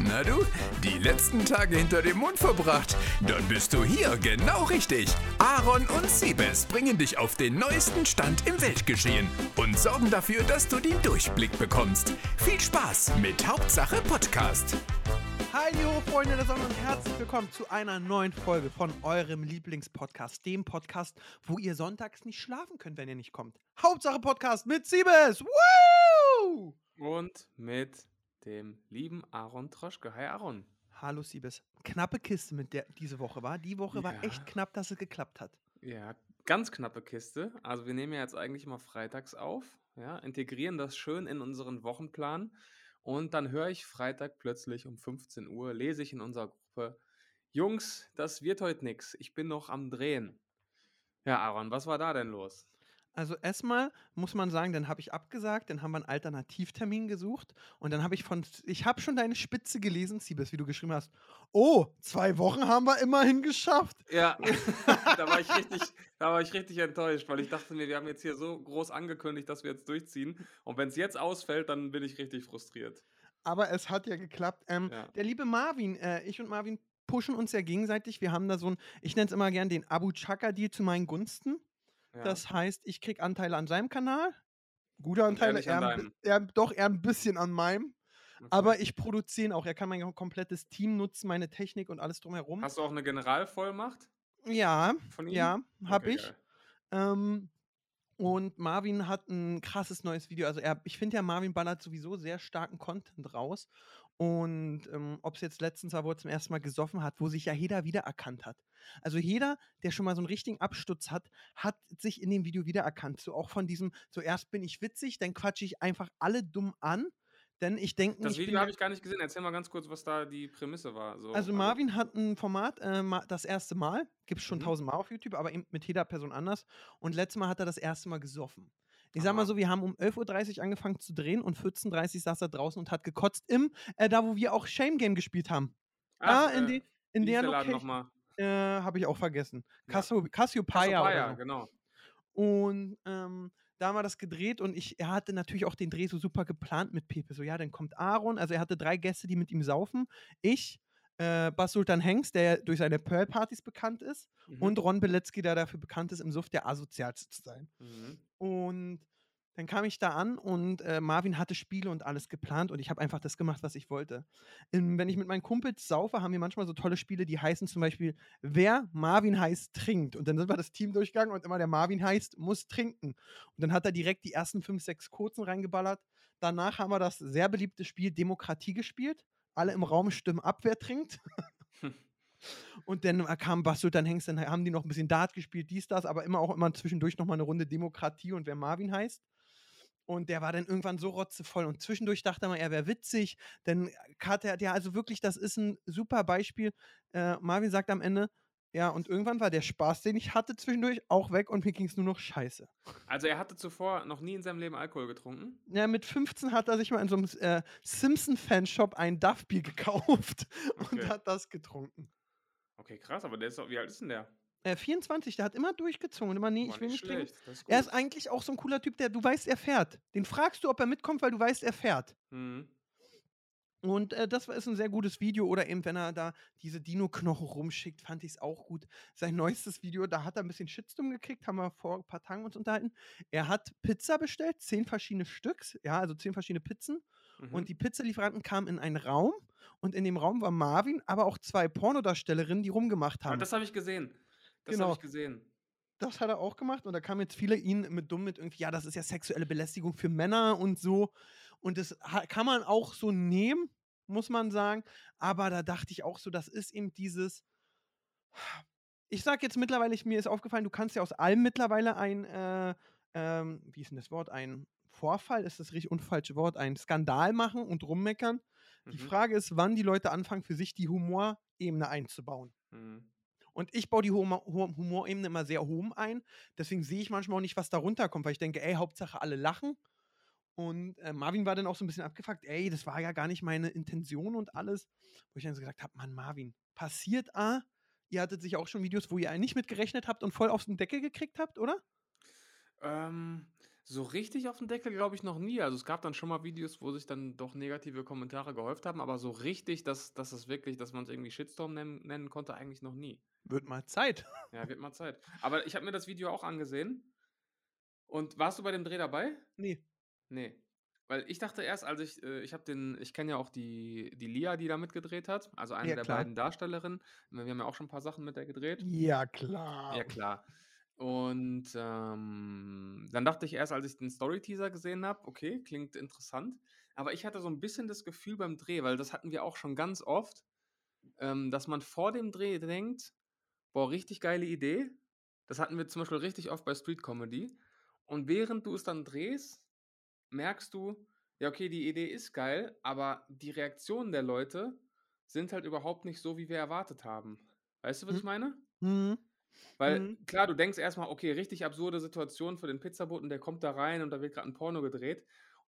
Na du, die letzten Tage hinter dem Mond verbracht? Dann bist du hier genau richtig. Aaron und Siebes bringen dich auf den neuesten Stand im Weltgeschehen und sorgen dafür, dass du den Durchblick bekommst. Viel Spaß mit Hauptsache Podcast. Hallo Freunde der Sonne und herzlich willkommen zu einer neuen Folge von eurem Lieblingspodcast, dem Podcast, wo ihr sonntags nicht schlafen könnt, wenn ihr nicht kommt. Hauptsache Podcast mit Siebes. Woo! Und mit dem lieben Aaron Troschke. Hi Aaron. Hallo Siebes. Knappe Kiste mit der diese Woche war. Die Woche war Ja. echt knapp, dass es geklappt hat. Ja, ganz knappe Kiste. Also wir nehmen ja jetzt eigentlich immer freitags auf, ja, integrieren das schön in unseren Wochenplan und dann höre ich Freitag plötzlich um 15 Uhr, lese ich in unserer Gruppe, Jungs, das wird heute nix. Ich bin noch am Drehen. Ja, Aaron, was war da denn los? Also erstmal muss man sagen, dann habe ich abgesagt, dann haben wir einen Alternativtermin gesucht und dann habe ich von, ich habe schon deine Spitze gelesen, Siebes, wie du geschrieben hast. Oh, zwei Wochen haben wir immerhin geschafft. Ja, da war ich richtig, da war ich richtig enttäuscht, weil ich dachte mir, wir haben jetzt hier so groß angekündigt, dass wir jetzt durchziehen. Und wenn es jetzt ausfällt, dann bin ich richtig frustriert. Aber es hat ja geklappt. Ähm, Ja. Der liebe Marvin, äh, ich und Marvin pushen uns ja gegenseitig. Wir haben da so ein, ich nenne es immer gern den Abu Chaka-Deal zu meinen Gunsten. Ja. Das heißt, ich krieg Anteile an seinem Kanal. Gute Anteile, er, er, doch eher ein bisschen an meinem. Okay. Aber ich produziere ihn auch. Er kann mein komplettes Team nutzen, meine Technik und alles drumherum. Hast du auch eine Generalvollmacht ja, von ihm? ja, habe Okay, ich. Ähm, und Marvin hat ein krasses neues Video. Also er, ich finde ja, Marvin ballert sowieso sehr starken Content raus. Und ähm, ob es jetzt letztens war, wo er zum ersten Mal gesoffen hat, wo sich ja jeder wiedererkannt hat. Also jeder, der schon mal so einen richtigen Absturz hat, hat sich in dem Video wiedererkannt. So auch von diesem, zuerst bin ich witzig, dann quatsche ich einfach alle dumm an. Denn ich denke, Das Video habe ich gar nicht gesehen. Erzähl mal ganz kurz, was da die Prämisse war. So, also Marvin hat ein Format, äh, das erste Mal, gibt es schon Mhm. tausendmal auf YouTube, aber eben mit jeder Person anders. Und letztes Mal hat er das erste Mal gesoffen. Ich sag mal so, wir haben um 11.30 Uhr angefangen zu drehen und 14.30 Uhr saß er draußen und hat gekotzt im, äh, da wo wir auch Shame Game gespielt haben. Ach, da in, äh, die, in der Location. Äh, Habe ich auch vergessen. Cassio, Cassiopeia Cassiopeia, so. genau. Und ähm, da haben wir das gedreht und ich, er hatte natürlich auch den Dreh so super geplant mit Pepe. So, ja, dann kommt Aaron. Also er hatte drei Gäste, die mit ihm saufen. Ich, äh, Bas Sultan Hengst, der durch seine Pearl-Partys bekannt ist. Mhm. Und Ron Beletzky, der dafür bekannt ist, im Suff der asozialste zu sein. Mhm. Und dann kam ich da an und äh, Marvin hatte Spiele und alles geplant und ich habe einfach das gemacht, was ich wollte. Ähm, wenn ich mit meinen Kumpels saufe, haben wir manchmal so tolle Spiele, die heißen zum Beispiel, wer Marvin heißt, trinkt. Und dann sind wir das Team durchgegangen und immer der Marvin heißt, muss trinken. Und dann hat er direkt die ersten fünf, sechs Kurzen reingeballert. Danach haben wir das sehr beliebte Spiel Demokratie gespielt. Alle im Raum stimmen ab, wer trinkt. Und dann kam Bas dann Hengst, dann haben die noch ein bisschen Dart gespielt, dies, das, aber immer auch immer zwischendurch nochmal eine Runde Demokratie und wer Marvin heißt. Und der war dann irgendwann so rotzevoll. Und zwischendurch dachte mal, er wäre witzig. Dann hat er, ja, also wirklich, das ist ein super Beispiel. Äh, Marvin sagt am Ende, ja, und irgendwann war der Spaß, den ich hatte zwischendurch, auch weg und mir ging es nur noch scheiße. Also er hatte zuvor noch nie in seinem Leben Alkohol getrunken. Ja, mit 15 hat er sich mal in so einem äh, Simpson-Fanshop ein Duff-Bier gekauft und Okay. hat das getrunken. Okay, krass, aber der ist doch, wie alt ist denn der? Äh, 24, der hat immer durchgezogen und immer, nee, Boah, ich will nicht trinken. schlecht. Ist Er ist eigentlich auch so ein cooler Typ, der du weißt, er fährt. Den fragst du, ob er mitkommt, weil du weißt, er fährt. Mhm. Und äh, das war- ist ein sehr gutes Video. Oder eben, wenn er da diese Dino-Knochen rumschickt, fand ich es auch gut. Sein neuestes Video, da hat er ein bisschen Shitstorm gekriegt, haben wir vor ein paar Tagen uns unterhalten. Er hat Pizza bestellt, zehn verschiedene Stücks, ja, also zehn verschiedene Pizzen. Mhm. Und die Pizzalieferanten kamen in einen Raum und in dem Raum war Marvin, aber auch zwei Pornodarstellerinnen, die rumgemacht Ah, haben. das habe ich gesehen. Das Genau. habe ich gesehen. Das hat er auch gemacht und da kamen jetzt viele ihn mit dumm mit irgendwie, ja, das ist ja sexuelle Belästigung für Männer und so. Und das kann man auch so nehmen, muss man sagen. Aber da dachte ich auch so, das ist eben dieses. Ich sag jetzt mittlerweile, ich, mir ist aufgefallen, du kannst ja aus allem mittlerweile ein, äh, ähm, wie ist denn das Wort? Ein Vorfall, ist das richtig unfalsche Wort, ein Skandal machen und rummeckern. Die Mhm. Frage ist, wann die Leute anfangen, für sich die Humorebene einzubauen. Mhm. Und ich baue die Humor Hu- Humorebene immer sehr hoch ein. Deswegen sehe ich manchmal auch nicht, was da runterkommt, weil ich denke, ey, Hauptsache alle lachen. Und äh, Marvin war dann auch so ein bisschen abgefuckt, ey, das war ja gar nicht meine Intention und alles. Wo ich dann so gesagt habe, Mann, Marvin, passiert A, ihr hattet sich auch schon Videos, wo ihr nicht mitgerechnet habt und voll aufs Deckel gekriegt habt, oder? Ähm, So richtig auf den Deckel glaube ich noch nie. Also es gab dann schon mal Videos, wo sich dann doch negative Kommentare gehäuft haben, aber so richtig, dass, dass es wirklich, dass man es irgendwie Shitstorm nennen, nennen konnte, eigentlich noch nie. Wird mal Zeit. Ja, wird mal Zeit. Aber ich habe mir das Video auch angesehen. Und warst du bei dem Dreh dabei? Nee. Nee. Weil ich dachte erst, als ich, äh, ich habe den, ich kenne ja auch die, die Lia, die da mitgedreht hat, also eine Ja, der klar. beiden Darstellerinnen. Wir haben ja auch schon ein paar Sachen mit der gedreht. Ja, klar. Ja, klar. Und ähm, dann dachte ich erst, als ich den Story-Teaser gesehen habe, okay, klingt interessant. Aber ich hatte so ein bisschen das Gefühl beim Dreh, weil das hatten wir auch schon ganz oft, ähm, dass man vor dem Dreh denkt, boah, richtig geile Idee. Das hatten wir zum Beispiel richtig oft bei Street Comedy. Und während du es dann drehst, merkst du, ja, okay, die Idee ist geil, aber die Reaktionen der Leute sind halt überhaupt nicht so, wie wir erwartet haben. Weißt du, was Hm. ich meine? Mhm. Weil Mhm. klar, du denkst erstmal, okay, richtig absurde Situation für den Pizzaboten, der kommt da rein und da wird gerade ein Porno gedreht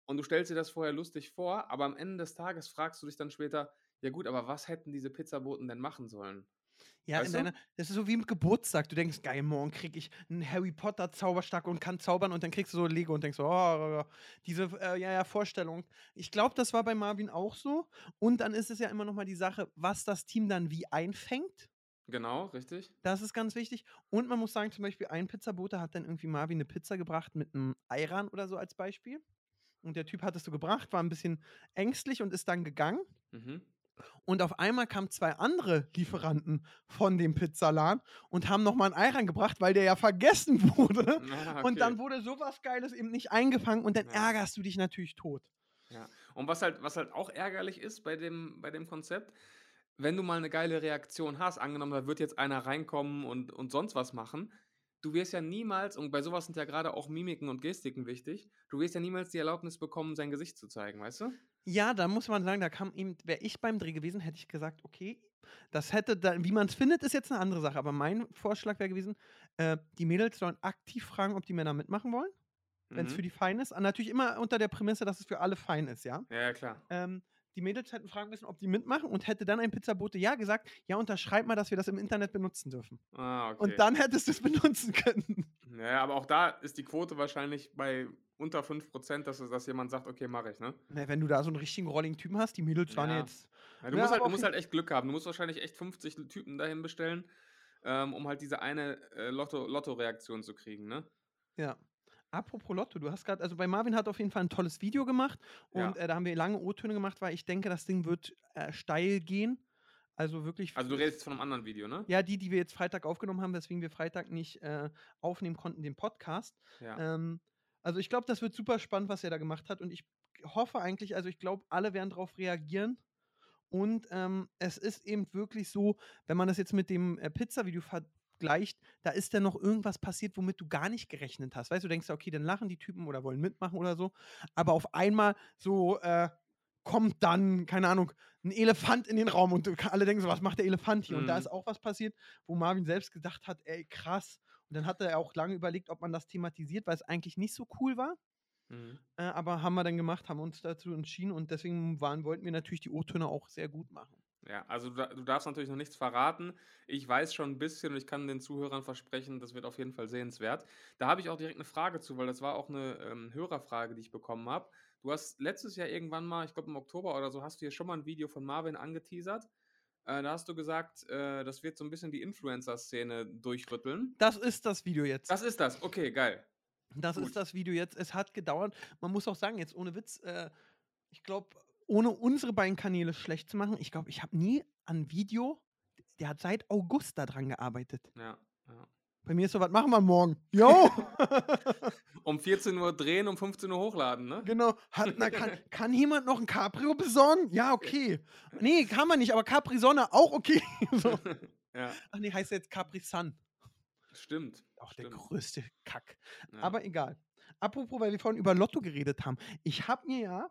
und du stellst dir das vorher lustig vor, aber am Ende des Tages fragst du dich dann später, ja gut, aber was hätten diese Pizzaboten denn machen sollen? Ja, in Weißt du? deiner, das ist so wie im Geburtstag. Du denkst, geil, morgen krieg ich einen Harry Potter Zauberstab und kann zaubern und dann kriegst du so Lego und denkst so, oh, diese äh, ja, ja, Vorstellung. Ich glaube, das war bei Marvin auch so. Und dann ist es ja immer noch mal die Sache, was das Team dann wie einfängt. Genau, richtig? Das ist ganz wichtig. Und man muss sagen, zum Beispiel ein Pizzabote hat dann irgendwie Marvin eine Pizza gebracht mit einem Eiran oder so als Beispiel. Und der Typ hat es so gebracht, war ein bisschen ängstlich und ist dann gegangen. Mhm. Und auf einmal kamen zwei andere Lieferanten von dem Pizzaladen und haben nochmal einen Eiran gebracht, weil der ja vergessen wurde. Ah, Und dann okay. wurde sowas Geiles eben nicht eingefangen und dann Ja. ärgerst du dich natürlich tot. Ja. Und was halt, was halt auch ärgerlich ist bei dem, bei dem Konzept, wenn du mal eine geile Reaktion hast, angenommen, da wird jetzt einer reinkommen und, und sonst was machen, du wirst ja niemals, und bei sowas sind ja gerade auch Mimiken und Gestiken wichtig, du wirst ja niemals die Erlaubnis bekommen, sein Gesicht zu zeigen, weißt du? Ja, da muss man sagen, da kam eben, wäre ich beim Dreh gewesen, hätte ich gesagt, okay, das hätte dann, wie man es findet, ist jetzt eine andere Sache. Aber mein Vorschlag wäre gewesen, äh, die Mädels sollen aktiv fragen, ob die Männer mitmachen wollen, wenn es Mhm. für die fein ist. Und natürlich immer unter der Prämisse, dass es für alle fein ist, ja. Ja, ja, klar. Ähm, die Mädels hätten fragen müssen, ob die mitmachen und hätte dann ein Pizzabote ja gesagt, ja, unterschreib mal, dass wir das im Internet benutzen dürfen. Ah, okay. Und dann hättest du es benutzen können. Ja, aber auch da ist die Quote wahrscheinlich bei unter 5%, dass, dass jemand sagt, okay, mache ich, ne? Na, wenn du da so einen richtigen rolligen Typen hast, die Mädels waren Ja. jetzt. Ja, du Ja, musst, halt, du musst halt echt Glück haben. Du musst wahrscheinlich echt 50 Typen dahin bestellen, ähm, um halt diese eine äh, Lotto- Lotto-Reaktion zu kriegen, ne? Ja. Apropos Lotto, du hast gerade, also bei Marvin hat auf jeden Fall ein tolles Video gemacht und Ja. äh, da haben wir lange O-Töne gemacht, weil ich denke, das Ding wird äh, steil gehen. Also wirklich. Also du redest von einem anderen Video, ne? Ja, die, die wir jetzt Freitag aufgenommen haben, weswegen wir Freitag nicht äh, aufnehmen konnten, den Podcast. Ja. Ähm, also ich glaube, das wird super spannend, was er da gemacht hat. Und ich hoffe eigentlich, also ich glaube, alle werden darauf reagieren. Und ähm, es ist eben wirklich so, wenn man das jetzt mit dem äh, Pizza-Video vergleicht, da ist dann noch irgendwas passiert, womit du gar nicht gerechnet hast. Weißt du, du denkst, okay, dann lachen die Typen oder wollen mitmachen oder so. Aber auf einmal so äh, kommt dann, keine Ahnung, ein Elefant in den Raum und alle denken so, was macht der Elefant hier? Und da Mhm. ist auch was passiert, wo Marvin selbst gedacht hat, ey, krass. Und dann hat er auch lange überlegt, ob man das thematisiert, weil es eigentlich nicht so cool war. Mhm. Äh, aber haben wir dann gemacht, haben uns dazu entschieden und deswegen waren, wollten wir natürlich die O-Töne auch sehr gut machen. Ja, also du, du darfst natürlich noch nichts verraten. Ich weiß schon ein bisschen und ich kann den Zuhörern versprechen, das wird auf jeden Fall sehenswert. Da habe ich auch direkt eine Frage zu, weil das war auch eine ähm, Hörerfrage, die ich bekommen habe. Du hast letztes Jahr irgendwann mal, ich glaube im Oktober oder so, hast du hier schon mal ein Video von Marvin angeteasert. Äh, da hast du gesagt, äh, das wird so ein bisschen die Influencer-Szene durchrütteln. Das ist das Video jetzt. Das ist das, okay, geil. Das Gut. ist das Video jetzt. Es hat gedauert. Man muss auch sagen, jetzt ohne Witz, äh, ich glaube, ohne unsere beiden Kanäle schlecht zu machen, ich glaube, ich habe nie an Video, der hat seit August daran gearbeitet. Ja, ja. Bei mir ist so, was machen wir morgen? Jo! Um 14 Uhr drehen, um 15 Uhr hochladen, ne? genau. Hat, na, kann, kann jemand noch ein Cabrio besorgen? Ja, okay. Nee, kann man nicht, aber Capri Sonne auch okay. so. ja, Ach nee, heißt jetzt Capri Sun. stimmt. Auch der größte Kack. Ja. Aber egal. Apropos, weil wir vorhin über Lotto geredet haben. Ich habe mir ja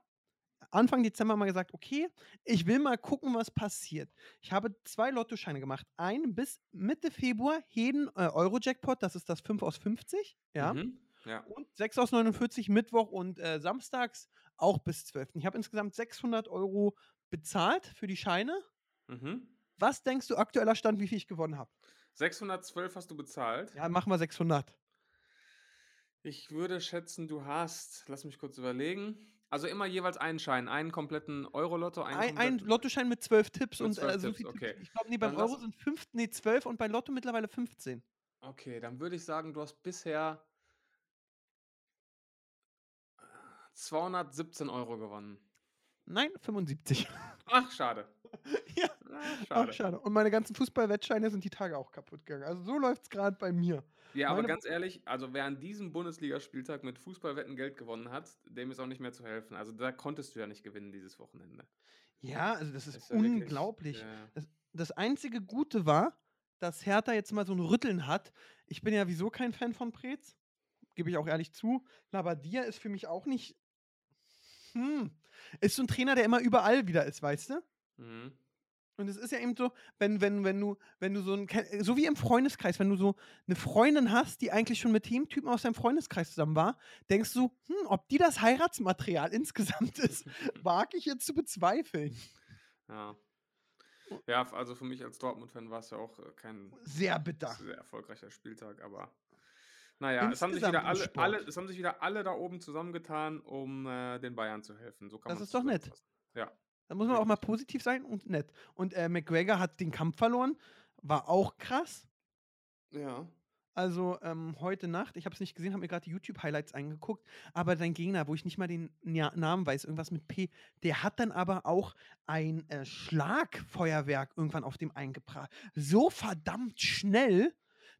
Anfang Dezember mal gesagt, okay, ich will mal gucken, was passiert. Ich habe zwei Lottoscheine gemacht. Einen bis Mitte Februar Heden äh, Euro-Jackpot, das ist das 5 aus 50. Ja. Mhm. ja. Und 6 aus 49 Mittwoch und äh, samstags auch bis 12. Ich habe insgesamt 600 Euro bezahlt für die Scheine. Mhm. Was denkst du aktueller Stand, wie viel ich gewonnen habe? 612 hast du bezahlt. Ja, machen wir 600. Ich würde schätzen, du hast, lass mich kurz überlegen, also immer jeweils einen Schein, einen kompletten Euro-Lotto, einen Ein, ein Lottoschein mit zwölf Tipps Mit und zwölf äh, so Tipps, viel okay. Tipps. Ich glaube, nee, beim Dann Euro sind fünf, nee, zwölf und bei Lotto mittlerweile 15. Okay, dann würde ich sagen, du hast bisher 217 Euro gewonnen. Nein, 75. Ach, schade. Ja. Ah, Ach, schade. schade. Und meine ganzen Fußballwettscheine sind die Tage auch kaputt gegangen. Also so läuft es gerade bei mir. Ja, aber Meine- ganz ehrlich, also wer an diesem Bundesligaspieltag mit Fußballwetten Geld gewonnen hat, dem ist auch nicht mehr zu helfen. Also da konntest du ja nicht gewinnen dieses Wochenende. Ja, also das ist, ist ja wirklich- unglaublich. ja. Das, das einzige Gute war, dass Hertha jetzt mal so ein Rütteln hat. Ich bin ja wieso kein Fan von Preetz. Gebe ich auch ehrlich zu. Labadia ist für mich auch nicht. Hm. Ist so ein Trainer, der immer überall wieder ist, weißt du? Mhm. Und es ist ja eben so, wenn, wenn, wenn du, wenn du so ein, so wie im Freundeskreis, wenn du so eine Freundin hast, die eigentlich schon mit dem Typen aus deinem Freundeskreis zusammen war, denkst du, hm, ob die das Heiratsmaterial insgesamt ist, wage ich jetzt zu bezweifeln. Ja. Ja, also für mich als Dortmund-Fan war es ja auch äh, kein Sehr bitter. sehr erfolgreicher Spieltag, aber naja, es haben, sich wieder alle, alle, es haben sich wieder alle da oben zusammengetan, um äh, den Bayern zu helfen. So kann Das ist doch nett. Ja. Da muss man auch mal positiv sein und nett. Und äh, McGregor hat den Kampf verloren, war auch krass. Ja. Also ähm, heute Nacht, ich habe es nicht gesehen, habe mir gerade die YouTube-Highlights angeguckt, aber dein Gegner, wo ich nicht mal den ja, Namen weiß, irgendwas mit P, der hat dann aber auch ein äh, Schlagfeuerwerk irgendwann auf dem eingebracht. So verdammt schnell,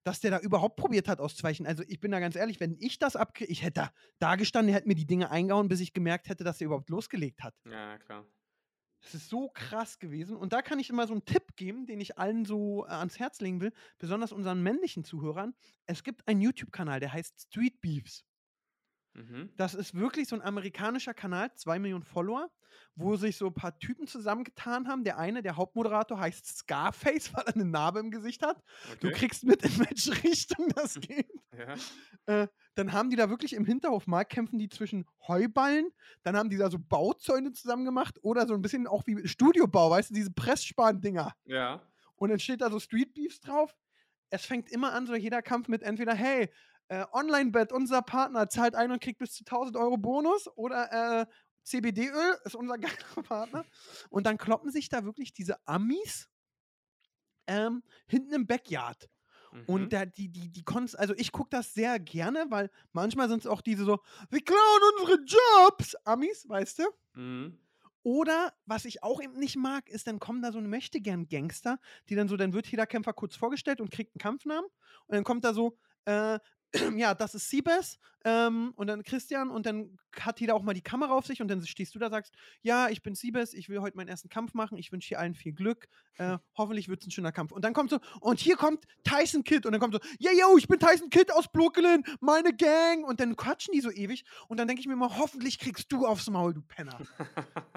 dass der da überhaupt probiert hat auszuweichen. Also ich bin da ganz ehrlich, wenn ich das abkriege, ich hätte da, da gestanden, der hätte mir die Dinge eingehauen, bis ich gemerkt hätte, dass er überhaupt losgelegt hat. Ja, klar. Das ist so krass gewesen. Und da kann ich immer so einen Tipp geben, den ich allen so äh, ans Herz legen will, besonders unseren männlichen Zuhörern. Es gibt einen YouTube-Kanal, der heißt Street Beefs. Mhm. Das ist wirklich so ein amerikanischer Kanal, zwei Millionen Follower, wo sich so ein paar Typen zusammengetan haben. Der eine, der Hauptmoderator, heißt Scarface, weil er eine Narbe im Gesicht hat. Du Okay. kriegst mit, in welche Richtung das geht. Ja. Äh, dann haben die da wirklich im Hinterhof mal kämpfen die zwischen Heuballen, dann haben die da so Bauzäune zusammen gemacht oder so ein bisschen auch wie Studiobau, weißt du, diese Pressspan-Dinger. Ja. Und dann steht da so Street Beefs drauf. Es fängt immer an, so jeder Kampf mit entweder, hey, äh, Online-Bet, unser Partner zahlt ein und kriegt bis zu 1000 Euro Bonus oder äh, CBD-Öl ist unser geiler Partner. Und dann kloppen sich da wirklich diese Amis ähm, hinten im Backyard. Mhm. Und da, die, die, die konntest, also ich gucke das sehr gerne, weil manchmal sind es auch diese so, wir klauen unsere Jobs, Amis, weißt du? Mhm. Oder was ich auch eben nicht mag, ist, dann kommen da so eine möchtegern Gangster, die dann so, dann wird jeder Kämpfer kurz vorgestellt und kriegt einen Kampfnamen. Und dann kommt da so, äh, ja, das ist Siebes ähm, und dann Christian und dann hat jeder auch mal die Kamera auf sich und dann stehst du da, sagst, ja, ich bin Siebes, ich will heute meinen ersten Kampf machen, ich wünsche hier allen viel Glück, äh, hoffentlich wird es ein schöner Kampf. Und dann kommt so, und hier kommt Tyson Kidd und dann kommt so, ja, yo, ich bin Tyson Kidd aus Brooklyn, meine Gang und dann quatschen die so ewig und dann denke ich mir mal, hoffentlich kriegst du aufs Maul, du Penner.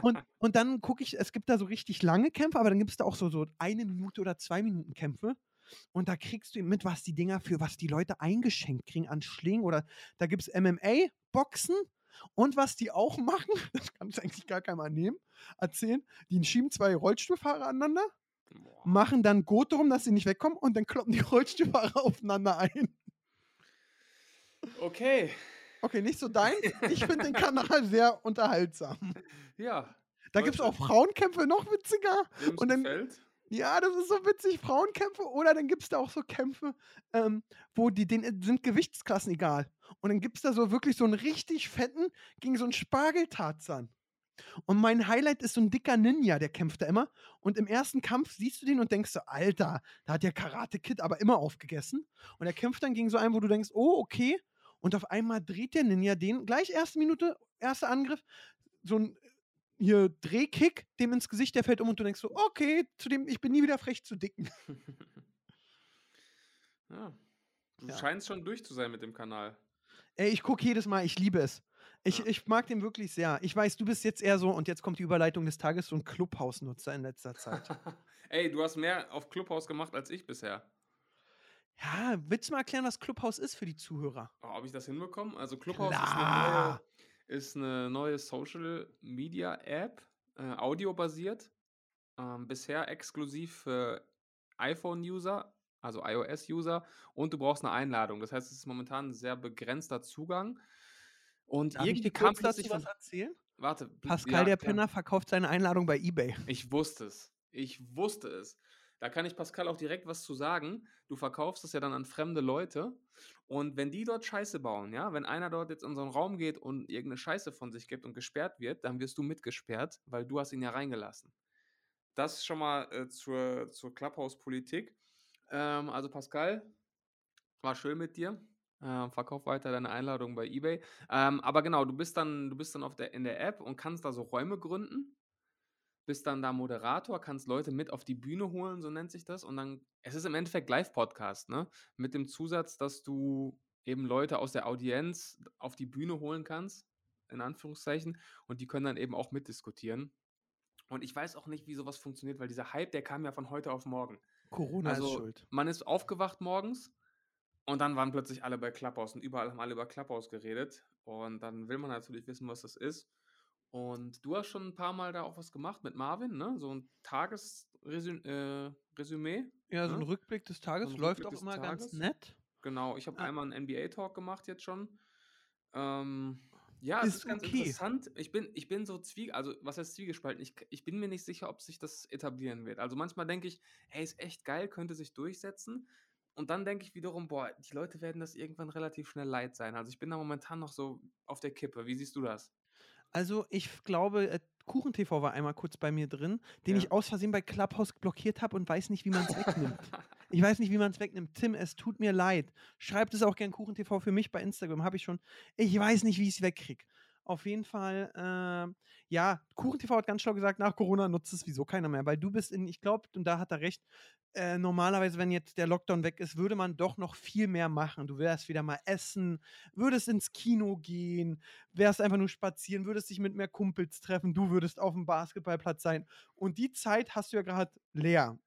Und, und dann gucke ich, es gibt da so richtig lange Kämpfe, aber dann gibt es da auch so, so eine Minute oder zwei Minuten Kämpfe. Und da kriegst du mit, was die Dinger für was die Leute eingeschenkt kriegen an Schlingen. Oder da gibt es MMA-Boxen. Und was die auch machen, das kann ich eigentlich gar keinem annehmen, erzählen, die schieben zwei Rollstuhlfahrer aneinander, Boah. machen dann Gurt darum, dass sie nicht wegkommen und dann kloppen die Rollstuhlfahrer aufeinander ein. Okay. Okay, nicht so dein. Ich finde den Kanal sehr unterhaltsam. Ja. Da gibt es auch Frauenkämpfe noch witziger. und dann- gefällt. Ja, das ist so witzig, Frauenkämpfe. Oder dann gibt es da auch so Kämpfe, ähm, wo die denen sind Gewichtsklassen egal. Und dann gibt es da so wirklich so einen richtig fetten gegen so einen Spargeltarzan. Und mein Highlight ist so ein dicker Ninja, der kämpft da immer. Und im ersten Kampf siehst du den und denkst so, Alter, da hat der Karate Kid aber immer aufgegessen. Und er kämpft dann gegen so einen, wo du denkst, oh, okay. Und auf einmal dreht der Ninja den, gleich erste Minute, erster Angriff, so ein hier Drehkick, dem ins Gesicht, der fällt um und du denkst so, okay, zu dem, ich bin nie wieder frech zu dicken. ja. Du Ja. scheinst schon durch zu sein mit dem Kanal. Ey, ich gucke jedes Mal, ich liebe es. Ich, Ja. ich mag den wirklich sehr. Ich weiß, du bist jetzt eher so, und jetzt kommt die Überleitung des Tages, so ein Clubhouse-Nutzer in letzter Zeit. Ey, du hast mehr auf Clubhouse gemacht als ich bisher. ja, willst du mal erklären, was Clubhouse ist für die Zuhörer? Oh, ob ich das hinbekomme? Also Clubhouse ist eine, Klar. neue, ist eine neue Social Media App, äh, audiobasiert. Ähm, bisher exklusiv für iPhone-User, also iOS-User, und du brauchst eine Einladung. Das heißt, es ist momentan ein sehr begrenzter Zugang. Und Darf irgendwie kam plötzlich was von erzählen? warte, Pascal, ja, der. Penner, verkauft seine Einladung bei eBay. Ich wusste es. Ich wusste es. Da kann ich Pascal auch direkt was zu sagen. Du verkaufst es ja dann an fremde Leute. Und wenn die dort Scheiße bauen, ja, wenn einer dort jetzt in so einen Raum geht und irgendeine Scheiße von sich gibt und gesperrt wird, dann wirst du mitgesperrt, weil du hast ihn ja reingelassen. Das schon mal äh, zur, zur Clubhouse-Politik. Ähm, also Pascal, war schön mit dir. Ähm, verkauf weiter deine Einladung bei eBay. Ähm, aber genau, du bist dann, du bist dann auf der, in der App und kannst da so Räume gründen bist dann da Moderator, kannst Leute mit auf die Bühne holen, so nennt sich das. Und dann, es ist im Endeffekt Live-Podcast, ne? Mit dem Zusatz, dass du eben Leute aus der Audienz auf die Bühne holen kannst, in Anführungszeichen, und die können dann eben auch mitdiskutieren. Und ich weiß auch nicht, wie sowas funktioniert, weil dieser Hype, der kam ja von heute auf morgen. Corona ist Also, schuld. man ist aufgewacht morgens und dann waren plötzlich alle bei Clubhouse und überall haben alle über Clubhouse geredet. Und dann will man natürlich wissen, was das ist. Und du hast schon ein paar Mal da auch was gemacht mit Marvin, ne? So ein Tagesresümee. Äh, Ja, so ein ne? Rückblick des Tages So läuft Rückblick auch immer ganz nett. Genau, ich habe Ah. einmal einen NBA-Talk gemacht jetzt schon. Ähm, ja, es Ist ist ganz okay. interessant. Ich bin, ich bin so zwie, also was heißt zwiegespalten? Ich, ich bin mir nicht sicher, ob sich das etablieren wird. Also manchmal denke ich, hey, ist echt geil, könnte sich durchsetzen. Und dann denke ich wiederum, boah, die Leute werden das irgendwann relativ schnell leid sein. Also ich bin da momentan noch so auf der Kippe. Wie siehst du das? Also ich glaube, äh, KuchenTV war einmal kurz bei mir drin, den Ja. ich aus Versehen bei Clubhouse blockiert habe und weiß nicht, wie man es wegnimmt. Ich weiß nicht, wie man es wegnimmt. Tim, es tut mir leid. Schreibt es auch gern KuchenTV für mich bei Instagram. Habe ich schon. Ich weiß nicht, wie ich es wegkriege. Auf jeden Fall, ähm, ja, KuchenTV hat ganz schlau gesagt, nach Corona nutzt es wieso keiner mehr, weil du bist in, ich glaube, und da hat er recht, äh, normalerweise, wenn jetzt der Lockdown weg ist, würde man doch noch viel mehr machen. Du wärst wieder mal essen, würdest ins Kino gehen, wärst einfach nur spazieren, würdest dich mit mehr Kumpels treffen, du würdest auf dem Basketballplatz sein. Und die Zeit hast du ja gerade leer.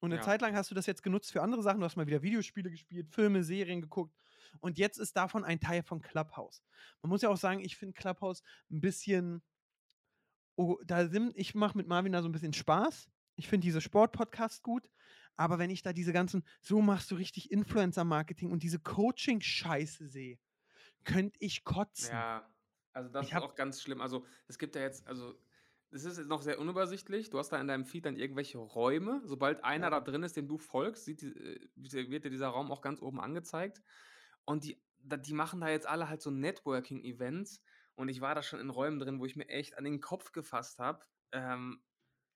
Und eine Ja. Zeit lang hast du das jetzt genutzt für andere Sachen. Du hast mal wieder Videospiele gespielt, Filme, Serien geguckt. Und jetzt ist davon ein Teil von Clubhouse. Man muss ja auch sagen, ich finde Clubhouse ein bisschen. Oh, da sind, ich mache mit Marvin da so ein bisschen Spaß. Ich finde diese Sportpodcasts gut. Aber wenn ich da diese ganzen, so machst du richtig Influencer-Marketing und diese Coaching-Scheiße sehe, könnte ich kotzen. Ja, also das Ich ist auch ganz schlimm. Also es gibt ja jetzt, also es ist jetzt noch sehr unübersichtlich. Du hast da in deinem Feed dann irgendwelche Räume. Sobald einer Ja. da drin ist, dem du folgst, sieht, die- äh, wird dir dieser Raum auch ganz oben angezeigt. Und die, die machen da jetzt alle halt so Networking-Events. Und ich war da schon in Räumen drin, wo ich mir echt an den Kopf gefasst habe. Ähm,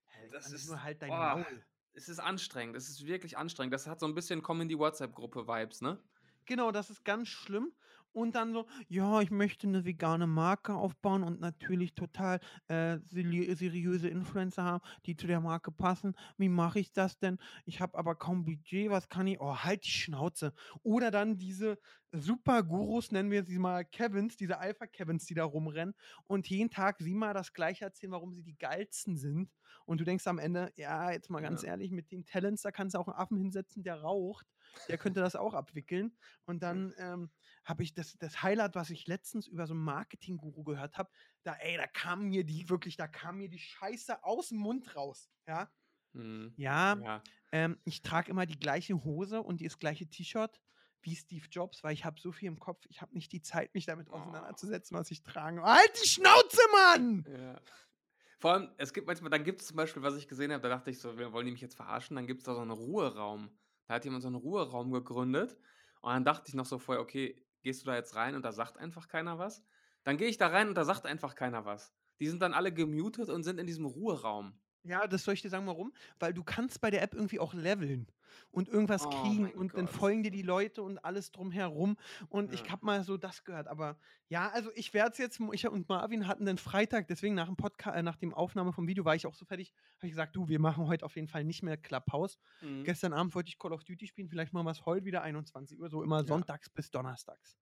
Hey, das ist- nur halt dein oh. Maul. es ist anstrengend. Es ist wirklich anstrengend. Das hat so ein bisschen Komm in die WhatsApp-Gruppe-Vibes, ne? Genau, das ist ganz schlimm. Und dann so, ja, ich möchte eine vegane Marke aufbauen und natürlich total äh, seri- seriöse Influencer haben, die zu der Marke passen. Wie mache ich das denn? Ich habe aber kaum Budget, was kann ich? Oh, halt die Schnauze. Oder dann diese Super-Gurus, nennen wir sie mal Kevins, diese Alpha-Kevins, die da rumrennen und jeden Tag siebenmal das gleiche erzählen, warum sie die geilsten sind. Und du denkst am Ende, ja, jetzt mal ganz Ja. ehrlich, mit den Talents, da kannst du auch einen Affen hinsetzen, der raucht. Der könnte das auch abwickeln. Und dann ähm, habe ich das, das Highlight, was ich letztens über so einen Marketing-Guru gehört habe, da, ey, da kam mir die, wirklich, da kam mir die Scheiße aus dem Mund raus. Ja, Hm. ja, Ja. ähm, ich trage immer die gleiche Hose und das gleiche T-Shirt wie Steve Jobs, weil ich habe so viel im Kopf, ich habe nicht die Zeit, mich damit Oh. auseinanderzusetzen, was ich trage. Halt die Schnauze, Mann! Ja. Vor allem, es gibt manchmal, dann gibt es zum Beispiel, was ich gesehen habe, da dachte ich so, wir wollen die mich jetzt verarschen, dann gibt es da so einen Ruheraum. Da hat jemand so einen Ruheraum gegründet und dann dachte ich noch so vorher, okay, gehst du da jetzt rein und da sagt einfach keiner was? Dann gehe ich da rein und da sagt einfach keiner was. Die sind dann alle gemutet und sind in diesem Ruheraum. Ja, das soll ich dir sagen, warum? Weil du kannst bei der App irgendwie auch leveln und irgendwas Oh kriegen und dann Gott. folgen dir die Leute und alles drumherum. Und ich Ja. habe mal so das gehört. Aber ja, also ich werde es jetzt, ich und Marvin hatten den Freitag, deswegen nach dem Podcast, äh, nach dem Aufnahme vom Video war ich auch so fertig, habe ich gesagt, du, wir machen heute auf jeden Fall nicht mehr Clubhouse. Mhm. Gestern Abend wollte ich Call of Duty spielen, vielleicht machen wir es heute wieder 21 Uhr, so immer Ja. sonntags bis donnerstags.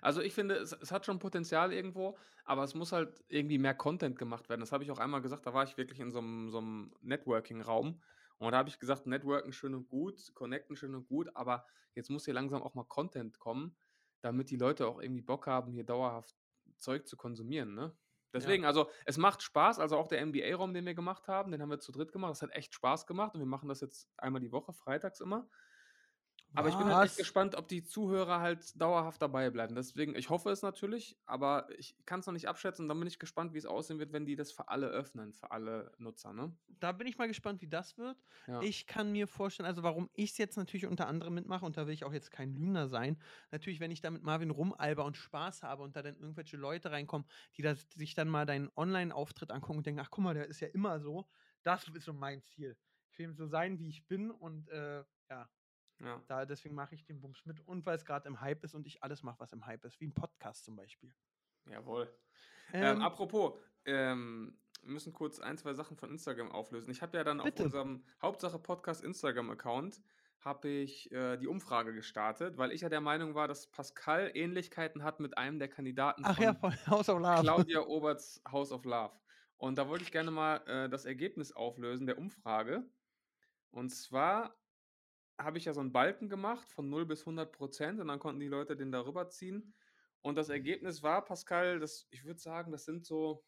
Also ich finde, es, es hat schon Potenzial irgendwo, aber es muss halt irgendwie mehr Content gemacht werden. Das habe ich auch einmal gesagt, da war ich wirklich in so einem, so einem Networking-Raum und da habe ich gesagt, Networken schön und gut, Connecten schön und gut, aber jetzt muss hier langsam auch mal Content kommen, damit die Leute auch irgendwie Bock haben, hier dauerhaft Zeug zu konsumieren, ne? Deswegen, also es macht Spaß, also auch der NBA-Raum, den wir gemacht haben, den haben wir zu dritt gemacht, das hat echt Spaß gemacht und wir machen das jetzt einmal die Woche, freitags immer. Aber ich bin halt echt Was? gespannt, ob die Zuhörer halt dauerhaft dabei bleiben. Deswegen, ich hoffe es natürlich, aber ich kann es noch nicht abschätzen. Und dann bin ich gespannt, wie es aussehen wird, wenn die das für alle öffnen, für alle Nutzer, ne? Da bin ich mal gespannt, wie das wird. Ja. Ich kann mir vorstellen, also warum ich es jetzt natürlich unter anderem mitmache, und da will ich auch jetzt kein Lügner sein, natürlich, wenn ich da mit Marvin rumalber und Spaß habe und da dann irgendwelche Leute reinkommen, die das, sich dann mal deinen Online-Auftritt angucken und denken, ach guck mal, der ist ja immer so, das ist so mein Ziel. Ich will so sein, wie ich bin und äh, ja, ja. da, deswegen mache ich den Bums mit und weil es gerade im Hype ist und ich alles mache, was im Hype ist, wie ein Podcast zum Beispiel. Jawohl. Ähm, Ähm, apropos, ähm, wir müssen kurz ein, zwei Sachen von Instagram auflösen. Ich habe ja dann Bitte. auf unserem Hauptsache Podcast Instagram-Account habe ich äh, die Umfrage gestartet, weil ich ja der Meinung war, dass Pascal Ähnlichkeiten hat mit einem der Kandidaten ach von ja, von House of Love. Claudia Oberts House of Love. Und da wollte ich gerne mal äh, das Ergebnis auflösen der Umfrage. Und zwar habe ich ja so einen Balken gemacht von 0 bis 100 Prozent und dann konnten die Leute den darüber ziehen. Und das Ergebnis war, Pascal, das, ich würde sagen, das sind so,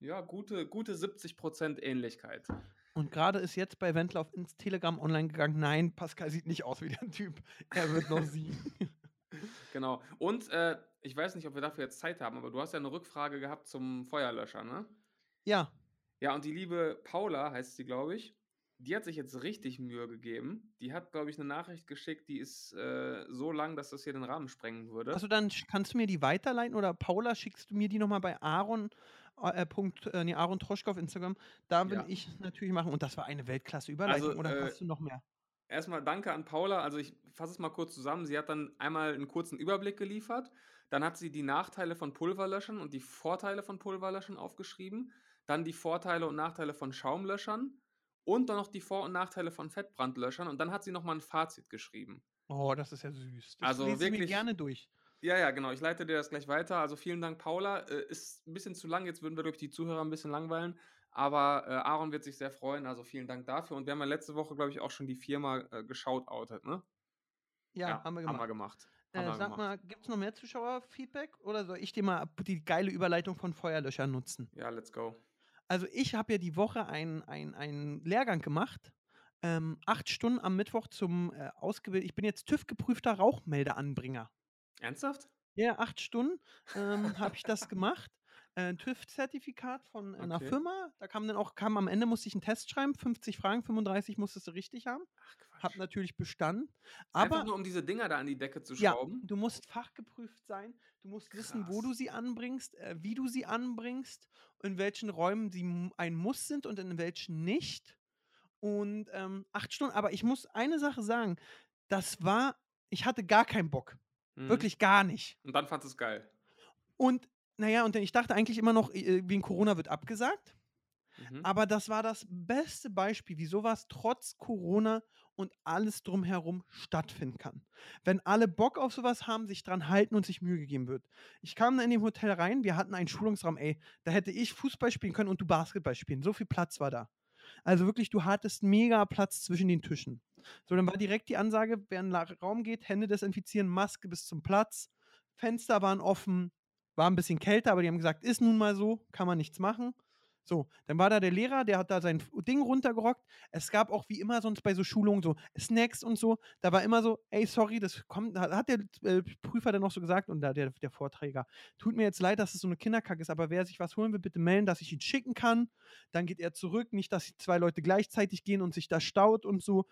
ja, gute, gute 70 Prozent Ähnlichkeit. Und gerade ist jetzt bei Wendlauf ins Telegram online gegangen. Nein, Pascal sieht nicht aus wie der Typ. Er wird noch siegen. Genau. Und äh, ich weiß nicht, ob wir dafür jetzt Zeit haben, aber du hast ja eine Rückfrage gehabt zum Feuerlöscher, ne? ja, Ja, und die liebe Paula heißt sie, glaube ich, die hat sich jetzt richtig Mühe gegeben. Die hat, glaube ich, eine Nachricht geschickt, die ist äh, so lang, dass das hier den Rahmen sprengen würde. also dann kannst du mir die weiterleiten oder Paula schickst du mir die nochmal bei Aaron, äh, Punkt, äh, nee, Aaron Troschke auf Instagram. Da will Ja. ich natürlich machen. Und das war eine Weltklasse-Überleitung. Also, oder äh, hast du noch mehr? Erstmal danke an Paula. Also ich fasse es mal kurz zusammen. Sie hat dann einmal einen kurzen Überblick geliefert. Dann hat sie die Nachteile von Pulverlöschern und die Vorteile von Pulverlöschern aufgeschrieben. Dann die Vorteile und Nachteile von Schaumlöschern. Und dann noch die Vor- und Nachteile von Fettbrandlöschern. Und dann hat sie nochmal ein Fazit geschrieben. Oh, das ist ja süß. Das also lese ich mir wirklich- gerne durch. Ja, ja, genau. Ich leite dir das gleich weiter. Also vielen Dank, Paula. Äh, ist ein bisschen zu lang. Jetzt würden wir durch die Zuhörer ein bisschen langweilen. Aber äh, Aaron wird sich sehr freuen. Also vielen Dank dafür. Und wir haben ja letzte Woche, glaube ich, auch schon die Firma äh, geschaut-outet, ne? Ja, haben wir gemacht. Haben wir gemacht. Äh, Haben wir sag gemacht. mal, gibt es noch mehr Zuschauerfeedback oder soll ich dir mal die geile Überleitung von Feuerlöschern nutzen? Ja, let's go. Also ich habe ja die Woche einen einen Lehrgang gemacht. Ähm, acht Stunden am Mittwoch zum äh, ausgebildet. Ich bin jetzt TÜV-geprüfter Rauchmeldeanbringer. Ernsthaft? Ja, acht Stunden ähm, habe ich das gemacht. Äh, Ein TÜV-Zertifikat von einer Okay. Firma. Da kam dann auch, kam am Ende musste ich einen Test schreiben, 50 Fragen, 35 musstest du richtig haben. Ach, Quatsch. Hab natürlich bestanden. Einfach Aber nur, um diese Dinger da an die Decke zu ja, schrauben? du musst fachgeprüft sein. Du musst wissen, wo Krass. du sie anbringst, äh, wie du sie anbringst, in welchen Räumen sie ein Muss sind und in welchen nicht. Und ähm, acht Stunden. Aber ich muss eine Sache sagen. Das war, ich hatte gar keinen Bock. Mhm. Wirklich gar nicht. Und dann fand es geil. Und naja, und ich dachte eigentlich immer noch, äh, wegen Corona wird abgesagt. Mhm. Aber das war das beste Beispiel, wie sowas trotz Corona und alles drumherum stattfinden kann. Wenn alle Bock auf sowas haben, sich dran halten und sich Mühe gegeben wird. Ich kam da in dem Hotel rein, wir hatten einen Schulungsraum, ey, da hätte ich Fußball spielen können und du Basketball spielen. So viel Platz war da. Also wirklich, du hattest mega Platz zwischen den Tischen. So, dann war direkt die Ansage, wer in den Raum geht, Hände desinfizieren, Maske bis zum Platz. Fenster waren offen, war ein bisschen kälter, aber die haben gesagt, ist nun mal so, kann man nichts machen. So, dann war da der Lehrer, der hat da sein Ding runtergerockt. Es gab auch wie immer sonst bei so Schulungen so Snacks und so. Da war immer so, ey, sorry, das kommt, hat der äh, Prüfer dann noch so gesagt und da der, der Vorträger, tut mir jetzt leid, dass es so eine Kinderkacke ist, aber wer sich was holen will, bitte melden, dass ich ihn schicken kann. Dann geht er zurück, nicht, dass zwei Leute gleichzeitig gehen und sich da staut und so.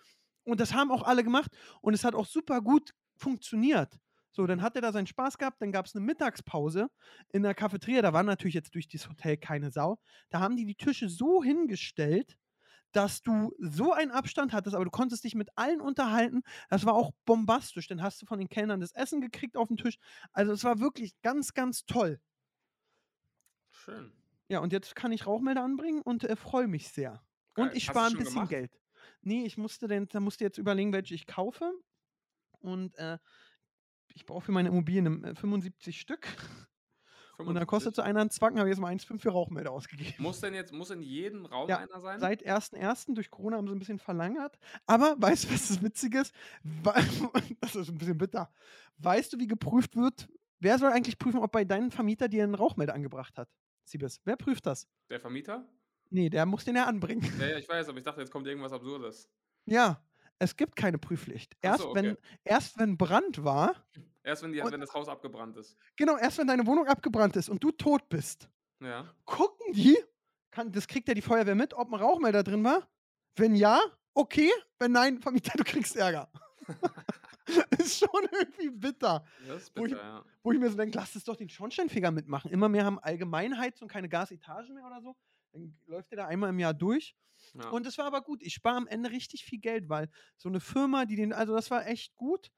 Und das haben auch alle gemacht und es hat auch super gut funktioniert. So, dann hat er da seinen Spaß gehabt, dann gab es eine Mittagspause in der Cafeteria, da war natürlich jetzt durch das Hotel keine Sau. Da haben die die Tische so hingestellt, dass du so einen Abstand hattest, aber du konntest dich mit allen unterhalten. Das war auch bombastisch. Dann hast du von den Kellnern das Essen gekriegt auf den Tisch. Also es war wirklich ganz, ganz toll. Schön. Ja, und jetzt kann ich Rauchmelder anbringen und äh, freue mich sehr. Geil. Und ich spare ein bisschen gemacht? Geld. Nee, ich musste denn, da musste jetzt überlegen, welche ich kaufe. Und äh, ich brauche für meine Immobilien äh, 75 Stück. Und dann kostet so 75. einer einen Zwacken, habe ich jetzt mal 1,5 für Rauchmelder ausgegeben. Muss denn jetzt, muss in jedem Raum Ja, einer sein? Seit 1.1. durch Corona haben sie ein bisschen verlängert. Aber weißt du, was das Witzige ist? Das ist ein bisschen bitter. Weißt du, wie geprüft wird? Wer soll eigentlich prüfen, ob bei deinem Vermieter dir einen Rauchmelder angebracht hat? Siebes, wer prüft das? Der Vermieter? Nee, der muss den ja anbringen. Ja, ja, ich weiß, aber ich dachte, jetzt kommt irgendwas Absurdes. Ja, Es gibt keine Prüfpflicht. Erst, so, wenn, okay. erst wenn Brand war, Erst wenn, die, Und- wenn das Haus abgebrannt ist. genau, erst wenn deine Wohnung abgebrannt ist und du tot bist, Ja. gucken die, kann, das kriegt ja die Feuerwehr mit, ob ein Rauchmelder drin war. Wenn ja, okay. Wenn nein, Vermieter, du kriegst Ärger. ist schon irgendwie bitter. Das ist Wo ich- bitter, ja. Wo ich mir so denke, lass es doch den Schornsteinfeger mitmachen. Immer mehr haben Allgemeinheizung, keine Gasetagen mehr oder so. Dann läuft der da einmal im Jahr durch. ja. Und es war aber gut. Ich spare am Ende richtig viel Geld, weil so eine Firma, die den, also das war echt gut.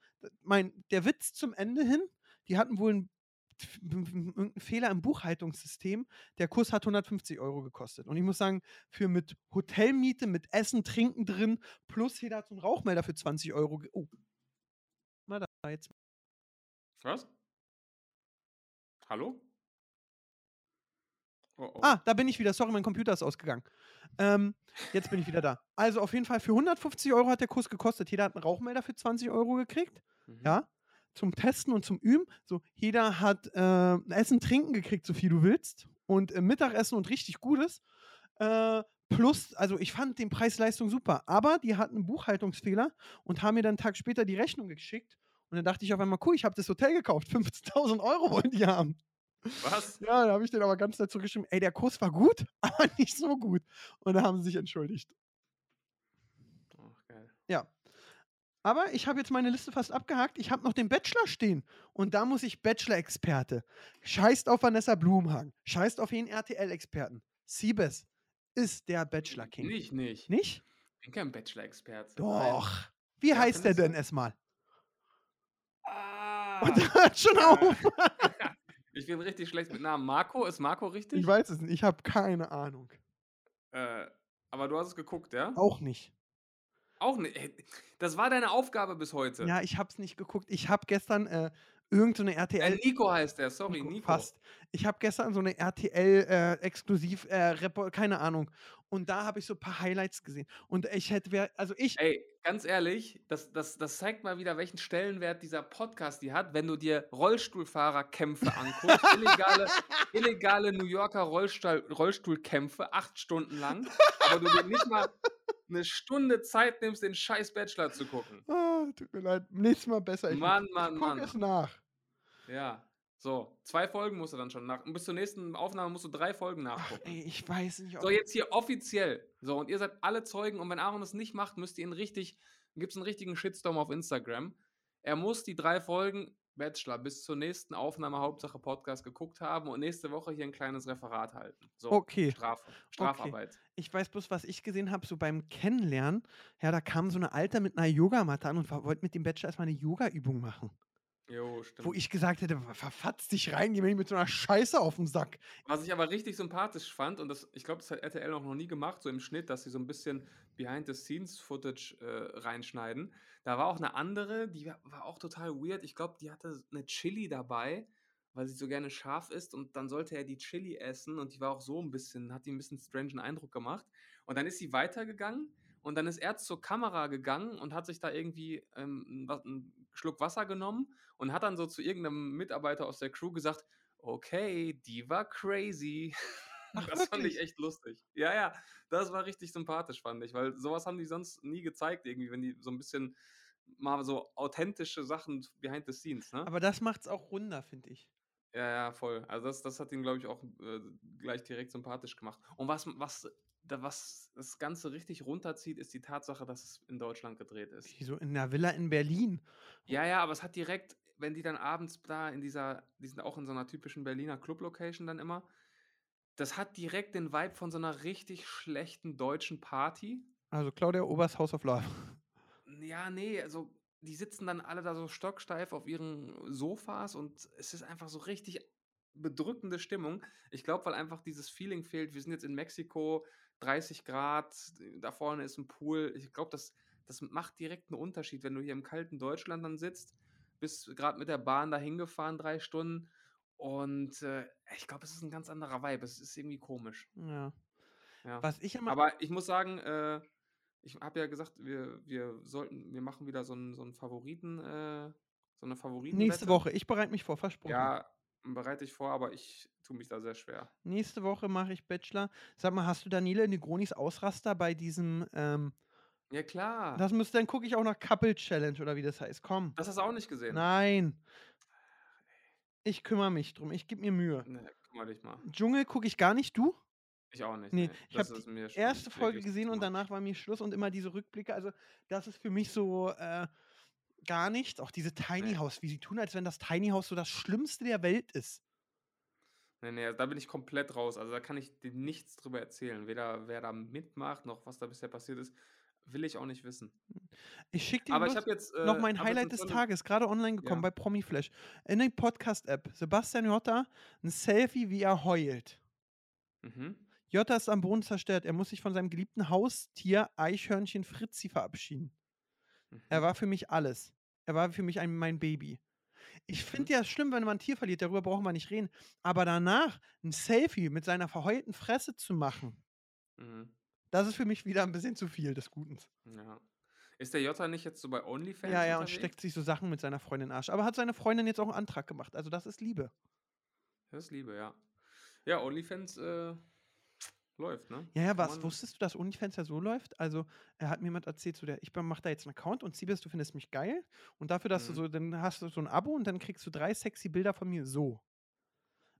Mein, der Witz zum Ende hin, die hatten wohl einen, Fehler im Buchhaltungssystem. Der Kurs hat 150 Euro gekostet. Und ich muss sagen, für mit Hotelmiete, mit Essen, Trinken drin, plus jeder hat so einen Rauchmelder für 20 Euro. Oh. Na, da jetzt. Was? Hallo? Oh, oh. Ah, da bin ich wieder. Sorry, mein Computer ist ausgegangen. Ähm, jetzt bin ich wieder da. Also auf jeden Fall für 150 Euro hat der Kurs gekostet. Jeder hat einen Rauchmelder für 20 Euro gekriegt. Mhm. Ja. Zum Testen und zum Üben. So, jeder hat äh, Essen, Trinken gekriegt, so viel du willst. Und äh, Mittagessen und richtig Gutes. Äh, plus, also ich fand den Preis-Leistung super. Aber die hatten einen Buchhaltungsfehler und haben mir dann einen Tag später die Rechnung geschickt. Und dann dachte ich auf einmal, cool, ich habe das Hotel gekauft. 15.000 Euro wollen die haben. Was? Ja, da habe ich den aber ganz nett zurückgeschrieben, ey, der Kurs war gut, aber nicht so gut. Und da haben sie sich entschuldigt. Ach, geil. Ja. Aber ich habe jetzt meine Liste fast abgehakt. Ich habe noch den Bachelor stehen. Und da muss ich Bachelor-Experte. Scheißt auf Vanessa Blumhagen. Scheißt auf jeden RTL-Experten. Siebes ist der Bachelor King. Nicht, nicht. Nicht? Ich bin kein Bachelor-Experte. Doch. Wie Ja, heißt der denn erstmal? Ah. Und hört schon auf. Ich bin richtig schlecht mit Namen. Marco? Ist Marco richtig? Ich weiß es nicht. Ich habe keine Ahnung. Äh, aber du hast es geguckt, ja? Auch nicht. Auch nicht. Das war deine Aufgabe bis heute. Ja, ich habe es nicht geguckt. Ich habe gestern äh, irgendeine eine Äh, RTL. Nico heißt der, sorry, Nico, Nico. Fast. Ich habe gestern so eine RTL äh, exklusiv äh, keine Ahnung. Und da habe ich so ein paar Highlights gesehen. Und ich hätte, also ich, Ey, ganz ehrlich, das, das, das zeigt mal wieder, welchen Stellenwert dieser Podcast die hat, wenn du dir Rollstuhlfahrerkämpfe anguckst. illegale, illegale New Yorker Rollstuhl, Rollstuhlkämpfe, acht Stunden lang. Aber du dir nicht mal eine Stunde Zeit nimmst, den scheiß Bachelor zu gucken. ah, tut mir leid, nächstes Mal besser. Ich, Mann, ich Mann, guck Mann. es nach. Ja. So, zwei Folgen musst du dann schon nach. Und bis zur nächsten Aufnahme musst du drei Folgen Ach, nachgucken. ey, ich weiß nicht, So, jetzt hier offiziell. So, und ihr seid alle Zeugen. Und wenn Aaron das nicht macht, müsst ihr ihn richtig, gibt es einen richtigen Shitstorm auf Instagram. Er muss die drei Folgen Bachelor bis zur nächsten Aufnahme Hauptsache Podcast geguckt haben und nächste Woche hier ein kleines Referat halten. So, Okay. Strafe, Strafarbeit. ich weiß bloß, was ich gesehen habe, so beim Kennenlernen. Ja, da kam so eine Alte mit einer Yogamatte an und wollte mit dem Bachelor erstmal eine Yoga-Übung machen. Jo, stimmt. Wo ich gesagt hätte, verfatz dich rein, geh mir nicht mit so einer Scheiße auf den Sack. Was ich aber richtig sympathisch fand, und das, ich glaube, das hat RTL auch noch nie gemacht, so im Schnitt, dass sie so ein bisschen Behind-the-Scenes-Footage äh, reinschneiden. Da war auch eine andere, die war, war auch total weird. Ich glaube, die hatte eine Chili dabei, weil sie so gerne scharf isst und dann sollte er die Chili essen und die war auch so ein bisschen, hat die ein bisschen strangen Eindruck gemacht. Und dann ist sie weitergegangen und dann ist er zur Kamera gegangen und hat sich da irgendwie ähm, was- einen Schluck Wasser genommen und hat dann so zu irgendeinem Mitarbeiter aus der Crew gesagt, okay, die war crazy. Ach, das fand ich echt lustig. Ja, ja, das war richtig sympathisch, fand ich, weil sowas haben die sonst nie gezeigt, irgendwie, wenn die so ein bisschen mal so authentische Sachen behind the scenes, ne? Aber das macht's auch runder, finde ich. Ja, ja, voll. Also das, das hat ihn, glaube ich, auch äh, gleich direkt sympathisch gemacht. Und was, was, da, was das Ganze richtig runterzieht, ist die Tatsache, dass es in Deutschland gedreht ist. Wie so in einer Villa in Berlin. Ja, ja, aber es hat direkt, wenn die dann abends da in dieser, die sind auch in so einer typischen Berliner Club-Location dann immer, das hat direkt den Vibe von so einer richtig schlechten deutschen Party. Also Claudia Obers House of Love. Ja, nee, also die sitzen dann alle da so stocksteif auf ihren Sofas und es ist einfach so richtig bedrückende Stimmung. Ich glaube, weil einfach dieses Feeling fehlt. Wir sind jetzt in Mexiko, 30 Grad, da vorne ist ein Pool. Ich glaube, das, das macht direkt einen Unterschied, wenn du hier im kalten Deutschland dann sitzt, bist gerade mit der Bahn dahin gefahren, drei Stunden. Und äh, ich glaube, es ist ein ganz anderer Vibe. Es ist irgendwie komisch. Ja. Ja. Was ich immer. Aber ich muss sagen, äh, ich habe ja gesagt, wir, wir sollten, wir machen wieder so einen, so einen Favoriten, äh, so eine Favoriten. nächste Woche. Ich bereite mich vor, versprochen. Ja, bereite ich vor, aber ich tue mich da sehr schwer. Nächste Woche mache ich Bachelor. Sag mal, hast du Daniele Negronis Ausraster bei diesem ähm, Ja, klar. Das müsste, dann gucke ich auch noch Couple Challenge oder wie das heißt. Komm. Das hast du auch nicht gesehen? Nein. Ich kümmere mich drum. Ich gebe mir Mühe. Ne, kümmere dich mal. Dschungel gucke ich gar nicht. Du? Ich auch nicht. Nee, Ne, ich habe die erste Folge gesehen und danach war mir Schluss und immer diese Rückblicke. Also, das ist für mich so äh, gar nichts. Auch diese Tiny Ne. House, wie sie tun, als wenn das Tiny House so das Schlimmste der Welt ist. Ne, ne, da bin ich komplett raus. Also, da kann ich dir nichts drüber erzählen. Weder wer da mitmacht, noch was da bisher passiert ist, will ich auch nicht wissen. Ich schicke dir Aber ich jetzt, noch äh, mein habe jetzt Highlight des Tages, gerade online gekommen Ja. bei Promiflash. In der Podcast-App. Sebastian Jotta, ein Selfie, wie er heult. Mhm. Jotta ist am Boden zerstört. Er muss sich von seinem geliebten Haustier Eichhörnchen Fritzi verabschieden. Er Mhm. war für mich alles. Er war für mich ein, mein Baby. Ich Mhm. finde ja schlimm, wenn man ein Tier verliert, darüber brauchen wir nicht reden. Aber danach ein Selfie mit seiner verheulten Fresse zu machen, Mhm. das ist für mich wieder ein bisschen zu viel des Guten. Ja. Ist der Jota nicht jetzt so bei OnlyFans Ja, ja, und unterwegs? steckt sich so Sachen mit seiner Freundin in Arsch. Aber hat seine Freundin jetzt auch einen Antrag gemacht. Also das ist Liebe. Das ist Liebe, ja. Ja, OnlyFans, äh, läuft, ne? Ja, ja, was? Man Wusstest du, dass OnlyFans ja so läuft? Also, er hat mir jemand erzählt, so der, ich mache da jetzt einen Account und Siebes, du findest mich geil. Und dafür, dass du Mhm. so, dann hast du so ein Abo und dann kriegst du drei sexy Bilder von mir so.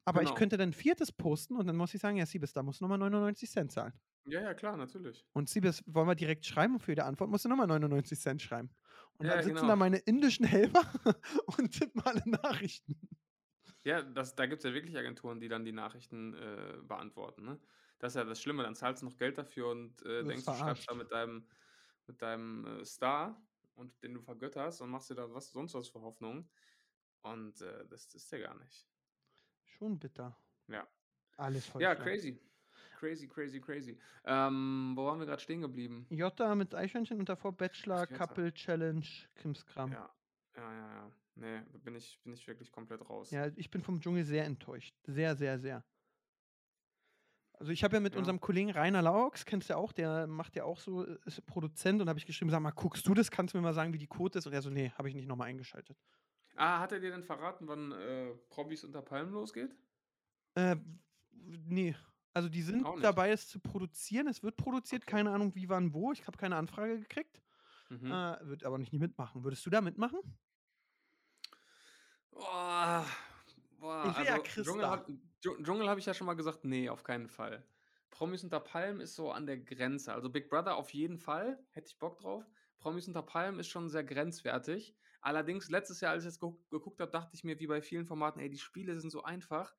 Aber ich Genau. könnte dann ein viertes posten und dann muss ich sagen, ja, Siebes, da musst du nochmal 99 Cent zahlen. Ja, ja, klar, natürlich. Und Siebes, wollen wir direkt schreiben und für jede Antwort musst du nochmal 99 Cent schreiben. Und Ja, dann sitzen genau. da meine indischen Helfer und tippen alle Nachrichten. Ja, das da gibt's ja wirklich Agenturen, die dann die Nachrichten, äh, beantworten, ne? Das ist ja das Schlimme, dann zahlst du noch Geld dafür und, äh, denkst, du schreibst da verarscht. mit deinem mit deinem, äh, Star und den du vergötterst und machst dir da was sonst was für Hoffnungen. Und, äh, das ist ja gar nicht. Schon bitter. Ja. Alles voll Ja, crazy. Crazy, crazy, crazy. Ähm, wo waren wir gerade stehen geblieben? Jota mit Eichhörnchen und davor Bachelor. Couple Challenge, Krimskram. Ja. Ja, ja, ja. Ne, bin ich bin ich wirklich komplett raus. Ja, ich bin vom Dschungel sehr enttäuscht. Sehr, sehr, sehr. Also ich habe ja mit Ja. unserem Kollegen Rainer Laux, kennst du ja auch, der macht ja auch so, ist Produzent und habe ich geschrieben, sag mal, guckst du das? Kannst du mir mal sagen, wie die Quote ist? Und er so, nee, habe ich nicht nochmal eingeschaltet. Ah, hat er dir denn verraten, wann, äh, Promis unter Palmen losgeht? Äh, nee. Also die sind dabei, es zu produzieren. Es wird produziert, keine Ahnung wie, wann, wo. Ich habe keine Anfrage gekriegt. Mhm. Äh, wird aber nicht mitmachen. Würdest du da mitmachen? Boah, boah, Ich ja also Chris Dschungel Dschungel habe ich ja schon mal gesagt, nee, auf keinen Fall. Promis unter Palmen ist so an der Grenze. Also Big Brother auf jeden Fall, hätte ich Bock drauf. Promis unter Palmen ist schon sehr grenzwertig. Allerdings, letztes Jahr, als ich das geguckt, geguckt habe, dachte ich mir, wie bei vielen Formaten, ey, die Spiele sind so einfach.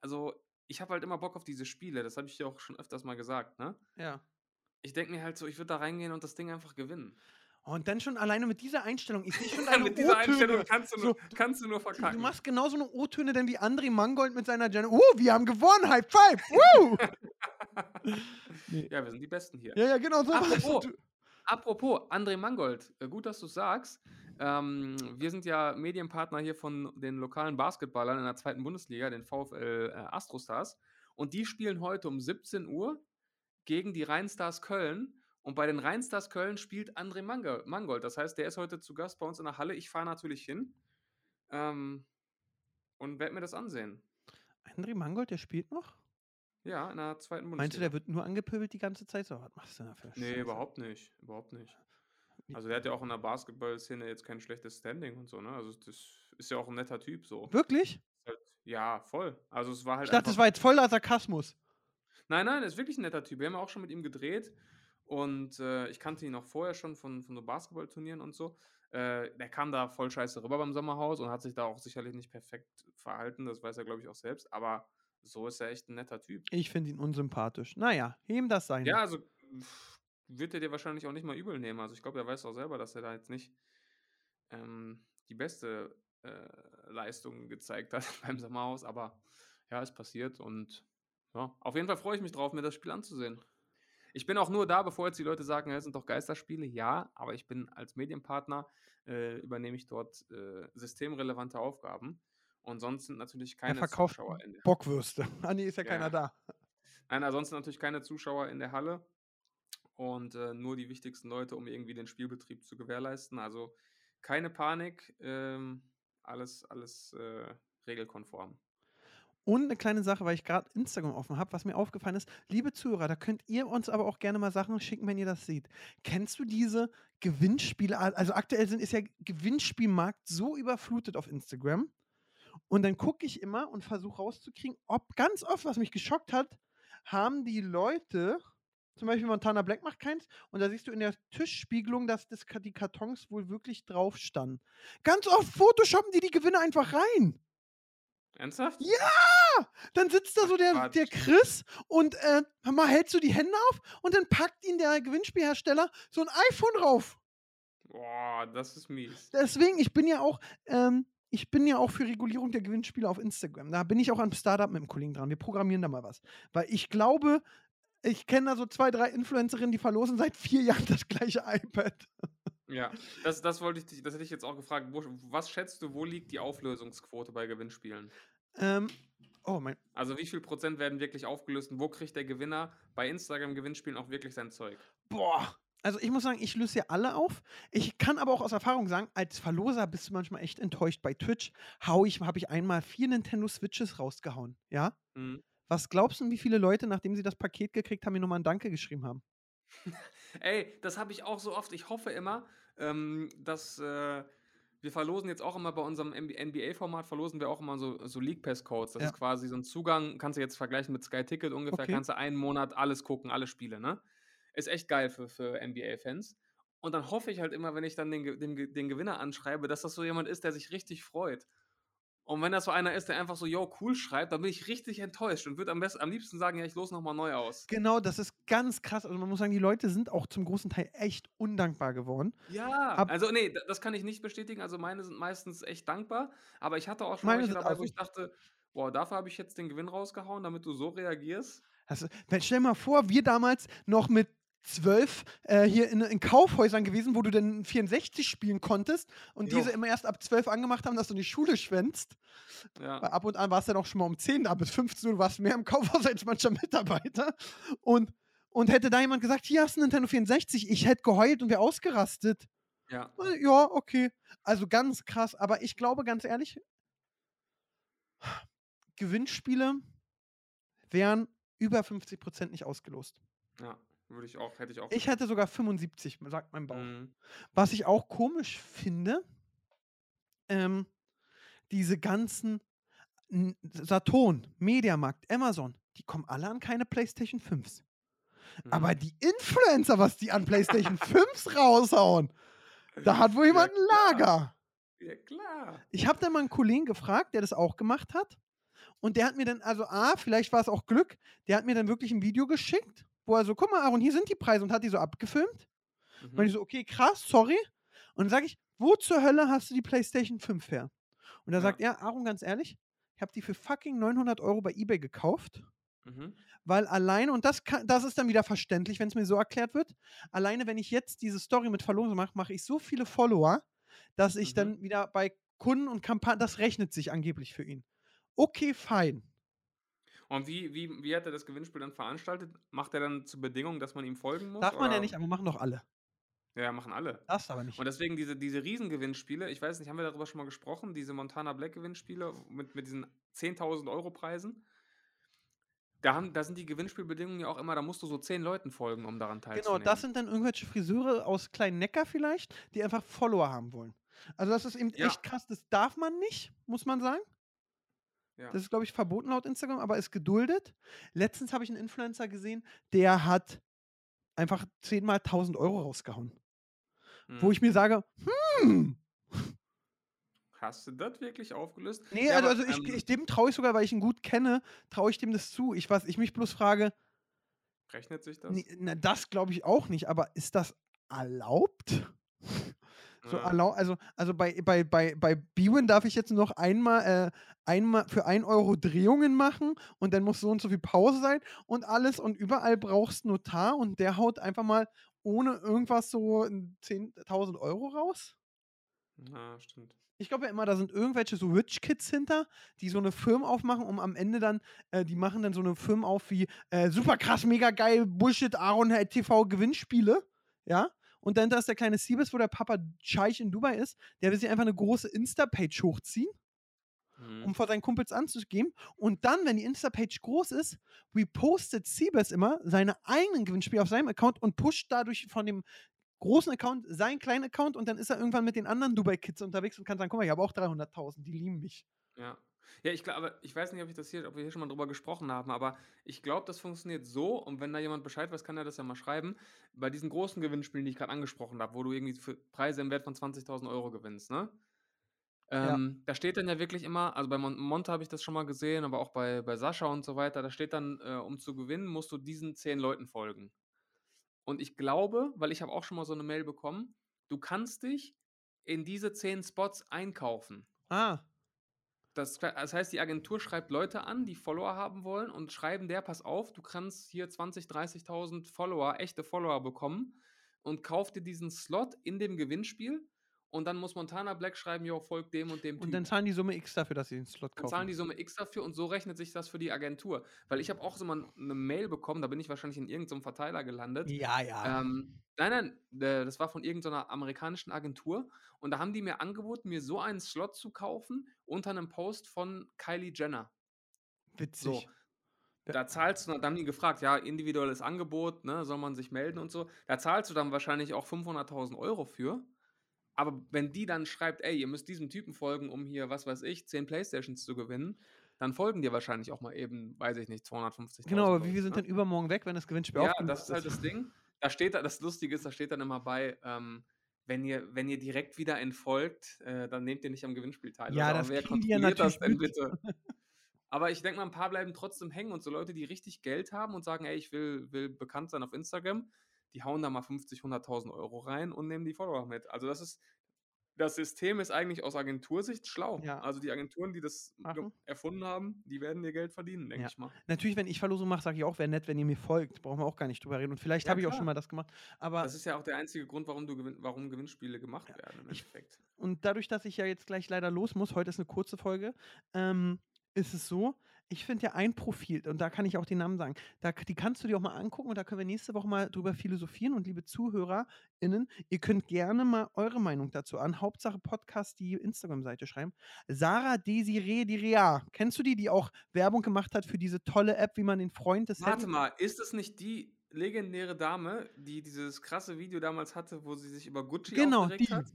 Also, ich habe halt immer Bock auf diese Spiele. Das habe ich dir auch schon öfters mal gesagt, ne? Ja. Ich denke mir halt so, ich würde da reingehen und das Ding einfach gewinnen. Und dann schon alleine mit dieser Einstellung. Ich sehe schon deine Mit dieser Einstellung kannst du nur, So, kannst du nur Du verkacken. machst genauso eine O-Töne denn wie André Mangold mit seiner Jen. Uh, wir haben gewonnen, High Five. Woo! nee. ja, wir sind die Besten hier. Ja, ja, genau so. Apropos, Du- Apropos, André Mangold, äh, gut, dass du sagst. Ähm, wir sind ja Medienpartner hier von den lokalen Basketballern in der zweiten Bundesliga, den VfL äh, Astrostars. Und die spielen heute um 17 Uhr gegen die Rheinstars Köln. Und bei den Rheinstars Köln spielt André Mango- Mangold. Das heißt, der ist heute zu Gast bei uns in der Halle. Ich fahre natürlich hin ähm, und werde mir das ansehen. André Mangold, der spielt noch? Ja, in der zweiten Bundesliga. Meinst du, der wird nur angepöbelt die ganze Zeit? So, was machst du denn da für Nee, Scheiße? überhaupt nicht. Überhaupt nicht. Also der hat ja auch in der Basketball-Szene jetzt kein schlechtes Standing und so, ne? Also das ist ja auch ein netter Typ so. Wirklich? Halt, ja, voll. Also es war halt Ich dachte, das war jetzt voller Sarkasmus. Nein, nein, er ist wirklich ein netter Typ. Wir haben ja auch schon mit ihm gedreht und äh, ich kannte ihn auch vorher schon von, von so Basketballturnieren und so. Äh, der kam da voll scheiße rüber beim Sommerhaus und hat sich da auch sicherlich nicht perfekt verhalten. Das weiß er, glaube ich, auch selbst. Aber so ist er echt ein netter Typ. Ich finde ihn unsympathisch. Naja, ihm das sein. Ja, also pff, wird er dir wahrscheinlich auch nicht mal übel nehmen. Also ich glaube, er weiß auch selber, dass er da jetzt nicht ähm, die beste äh, Leistung gezeigt hat beim Sommerhaus, aber ja, ist passiert und ja, auf jeden Fall freue ich mich drauf, mir das Spiel anzusehen. Ich bin auch nur da, bevor jetzt die Leute sagen, es sind doch Geisterspiele. Ja, aber ich bin als Medienpartner, äh, übernehme ich dort äh, systemrelevante Aufgaben. Und sonst sind natürlich er keine verkauft Zuschauer in der Bockwürste. Ah, nee, ist ja, Ja. keiner da. Nein, ansonsten natürlich keine Zuschauer in der Halle und äh, nur die wichtigsten Leute, um irgendwie den Spielbetrieb zu gewährleisten. Also keine Panik, ähm, alles, alles äh, regelkonform. Und eine kleine Sache, weil ich gerade Instagram offen habe, was mir aufgefallen ist, liebe Zuhörer, da könnt ihr uns aber auch gerne mal Sachen schicken, wenn ihr das seht. Kennst du diese Gewinnspiele? Also aktuell sind, ist ja Gewinnspielmarkt so überflutet auf Instagram. Und dann gucke ich immer und versuche rauszukriegen, ob ganz oft, was mich geschockt hat, haben die Leute, zum Beispiel Montana Black macht keins, und da siehst du in der Tischspiegelung, dass das, die Kartons wohl wirklich drauf standen. Ganz oft photoshoppen die die Gewinne einfach rein. Ernsthaft? Ja! Dann sitzt da so der, der Chris und äh, mal hält so die Hände auf und dann packt ihn der Gewinnspielhersteller so ein iPhone drauf. Boah, das ist mies. Deswegen, ich bin ja auch, ähm, ich bin ja auch für Regulierung der Gewinnspiele auf Instagram. Da bin ich auch an Startup mit dem Kollegen dran. Wir programmieren da mal was. Weil ich glaube, ich kenne da so zwei, drei Influencerinnen, die verlosen seit vier Jahren das gleiche iPad. Ja, das, das wollte ich dich, das hätte ich jetzt auch gefragt. Wo, was schätzt du, wo liegt die Auflösungsquote bei Gewinnspielen? Ähm, oh, mein. Also wie viel Prozent werden wirklich aufgelöst und wo kriegt der Gewinner bei Instagram-Gewinnspielen auch wirklich sein Zeug? Boah. Also ich muss sagen, ich löse ja alle auf. Ich kann aber auch aus Erfahrung sagen, als Verloser bist du manchmal echt enttäuscht. Bei Twitch hau ich, habe ich einmal vier Nintendo Switches rausgehauen. Ja? Mhm. Was glaubst du, wie viele Leute, nachdem sie das Paket gekriegt haben, mir nochmal ein Danke geschrieben haben? Ey, das habe ich auch so oft. Ich hoffe immer, ähm, dass äh, wir verlosen jetzt auch immer bei unserem NBA-Format, verlosen wir auch immer so, so League Pass-Codes. Das Ja. ist quasi so ein Zugang, kannst du jetzt vergleichen mit Sky Ticket ungefähr, Okay. kannst du einen Monat alles gucken, alle Spiele, ne? Ist echt geil für, für NBA-Fans. Und dann hoffe ich halt immer, wenn ich dann den, den, den Gewinner anschreibe, dass das so jemand ist, der sich richtig freut. Und wenn das so einer ist, der einfach so, yo, cool schreibt, dann bin ich richtig enttäuscht und würde am, besten, am liebsten sagen, ja, ich los nochmal neu aus. Genau, das ist ganz krass. Also man muss sagen, die Leute sind auch zum großen Teil echt undankbar geworden. Ja, Ab- also nee, da- das kann ich nicht bestätigen. Also meine sind meistens echt dankbar. Aber ich hatte auch schon welche dabei, wo also- ich dachte, boah, dafür habe ich jetzt den Gewinn rausgehauen, damit du so reagierst. Also, stell dir mal vor, wir damals noch mit zwölf äh, hier in, in Kaufhäusern gewesen, wo du dann 64 spielen konntest und Jo. diese immer erst ab 12 angemacht haben, dass du in die Schule schwänzt. Ja. Weil ab und an warst du dann auch schon mal um 10 da, bis 15 Uhr, du warst mehr im Kaufhaus als mancher Mitarbeiter. Und, und hätte da jemand gesagt, hier hast du Nintendo 64, ich hätte geheult und wäre ausgerastet. Ja. Ja, okay. Also ganz krass. Aber ich glaube, ganz ehrlich, Gewinnspiele wären über 50% nicht ausgelost. Ja. Würde ich auch, hätte ich auch. Ich hätte sogar 75, sagt mein Bauch. Mhm. Was ich auch komisch finde, ähm, diese ganzen Saturn, Mediamarkt, Amazon, die kommen alle an keine PlayStation 5s. Aber Mhm. die Influencer, was die an PlayStation 5s raushauen, da hat wohl jemand ein. Lager. Ja, klar. Ich habe dann mal einen Kollegen gefragt, der das auch gemacht hat. Und der hat mir dann, also A, vielleicht war es auch Glück, der hat mir dann wirklich ein Video geschickt, wo er so, guck mal, Aaron, hier sind die Preise und hat die so abgefilmt. Und ich Mhm. so, okay, krass, sorry. Und dann sage ich, wo zur Hölle hast du die PlayStation 5 her? Und da Ja. sagt er, Aaron, ganz ehrlich, ich habe die für fucking 900 Euro bei eBay gekauft, Mhm. weil alleine, und das, kann, das ist dann wieder verständlich, wenn es mir so erklärt wird, alleine wenn ich jetzt diese Story mit Verlosung mache, mache ich so viele Follower, dass ich Mhm. dann wieder bei Kunden und Kampagnen, das rechnet sich angeblich für ihn. Okay, fein. Und wie, wie, wie hat er das Gewinnspiel dann veranstaltet? Macht er dann zur Bedingung, dass man ihm folgen muss? Darf man ja oder- nicht, aber machen doch alle. Ja, machen alle. Darfst aber nicht. Und deswegen diese, diese Riesengewinnspiele, ich weiß nicht, haben wir darüber schon mal gesprochen, diese Montana Black Gewinnspiele mit, mit diesen 10.000 Euro Preisen? Da, haben, da sind die Gewinnspielbedingungen ja auch immer, da musst du so 10 Leuten folgen, um daran Genau, teilzunehmen. das sind dann irgendwelche Friseure aus kleinen Neckar vielleicht, die einfach Follower haben wollen. Also das ist eben Ja. echt krass. Das darf man nicht, muss man sagen. Ja. Das ist, glaube ich, verboten laut Instagram, aber ist geduldet. Letztens habe ich einen Influencer gesehen, der hat einfach zehnmal 1000 Euro rausgehauen. Wo Mhm. ich mir sage, hm, Hast du das wirklich aufgelöst? nee, Ja, also, aber, also ich, ähm, ich dem traue ich sogar, weil ich ihn gut kenne, traue ich dem das zu. Ich, was ich mich bloß frage, Rechnet sich das? nee, na, das glaube ich auch nicht, aber ist das erlaubt? So Ja. erlau also, also bei, bei, bei, bei Bwin darf ich jetzt noch einmal, äh, einmal für 1 Euro Drehungen machen und dann muss so und so viel Pause sein und alles und überall brauchst Notar und der haut einfach mal ohne irgendwas so 10.000 Euro raus. Ja, stimmt. Ich glaube ja immer, da sind irgendwelche so Rich Kids hinter, die so eine Firma aufmachen, um am Ende dann, äh, die machen dann so eine Firma auf wie äh, super krass, mega geil, Bullshit, Aaron TV Gewinnspiele, ja. Und dann da ist der kleine Siebes, wo der Papa Scheich in Dubai ist, der will sich einfach eine große Insta-Page hochziehen Mhm. um vor seinen Kumpels anzugeben. Und dann, wenn die Insta-Page groß ist, repostet Siebes immer seine eigenen Gewinnspiele auf seinem Account und pusht dadurch von dem großen Account seinen kleinen Account und dann ist er irgendwann mit den anderen Dubai-Kids unterwegs und kann sagen, guck mal, ich habe auch 300.000, die lieben mich. Ja. Ja, ich glaube, ich weiß nicht, ob ich das hier, ob wir hier schon mal drüber gesprochen haben, aber ich glaube, das funktioniert so, und wenn da jemand Bescheid weiß, kann er das ja mal schreiben, bei diesen großen Gewinnspielen, die ich gerade angesprochen habe, wo du irgendwie für Preise im Wert von 20.000 Euro gewinnst, ne? Ja. Ähm, Da steht dann ja wirklich immer, also bei Mon Monte habe ich das schon mal gesehen, aber auch bei, bei Sascha und so weiter, da steht dann, äh, um zu gewinnen, musst du diesen zehn Leuten folgen. Und ich glaube, weil ich habe auch schon mal so eine Mail bekommen, du kannst dich in diese zehn Spots einkaufen. Ah, Das, das heißt, die Agentur schreibt Leute an, die Follower haben wollen und schreiben der, pass auf, du kannst hier 20, 30.000 Follower, echte Follower bekommen und kauf dir diesen Slot in dem Gewinnspiel und dann muss Montana Black schreiben, jo, folg dem und dem und Typ. dann zahlen die Summe X dafür, dass sie den Slot Dann zahlen kaufen. die Summe X dafür und so rechnet sich das für die Agentur. Weil ich habe auch so mal eine Mail bekommen, da bin ich wahrscheinlich in irgendeinem Verteiler gelandet. Ja, ja. Ähm, nein, nein, das war von irgendeiner amerikanischen Agentur. Und da haben die mir angeboten, mir so einen Slot zu kaufen unter einem Post von Kylie Jenner. Witzig. So, Ja. da zahlst du, da haben die gefragt, ja, individuelles Angebot, ne, soll man sich melden und so. Da zahlst du dann wahrscheinlich auch 500.000 Euro für. Aber wenn die dann schreibt, ey, ihr müsst diesem Typen folgen, um hier, was weiß ich, 10 Playstations zu gewinnen, dann folgen dir wahrscheinlich auch mal eben, weiß ich nicht, 250.000 Genau, aber wie wir sind ne? dann übermorgen weg, wenn das Gewinnspiel Ja, das ist halt das Ding. Da steht da, das Lustige ist, da steht dann immer bei, ähm, wenn ihr, wenn ihr direkt wieder entfolgt, äh, dann nehmt ihr nicht am Gewinnspiel teil. Ja, Also, das wer die ja kontrolliert das denn bitte? Aber ich denke mal, ein paar bleiben trotzdem hängen und so Leute, die richtig Geld haben und sagen, ey, ich will, will bekannt sein auf Instagram, die hauen da mal 50, 100.000 Euro rein und nehmen die Follower mit. Also das ist, das System ist eigentlich aus Agentursicht schlau. Ja. Also die Agenturen, die das Machen. erfunden haben, die werden ihr Geld verdienen, denke Ja. ich mal. Natürlich, wenn ich Verlosung mache, sage ich auch, wäre nett, wenn ihr mir folgt. Brauchen wir auch gar nicht drüber reden. Und vielleicht Ja, habe ich auch schon mal das gemacht. Aber Das ist ja auch der einzige Grund, warum, du gewinn, warum Gewinnspiele gemacht werden im Endeffekt. Und dadurch, dass ich ja jetzt gleich leider los muss, heute ist eine kurze Folge, ähm, ist es so, ich finde ja ein Profil, und da kann ich auch den Namen sagen, da, die kannst du dir auch mal angucken und da können wir nächste Woche mal drüber philosophieren. Und liebe ZuhörerInnen, ihr könnt gerne mal eure Meinung dazu an. Hauptsache Podcast, die Instagram-Seite schreiben. Sarah Desiree Direa. Kennst du die, die auch Werbung gemacht hat für diese tolle App, wie man den Freund des Warte Handy- mal, ist es nicht die legendäre Dame, die dieses krasse Video damals hatte, wo sie sich über Gucci Genau, aufgeregt die. hat?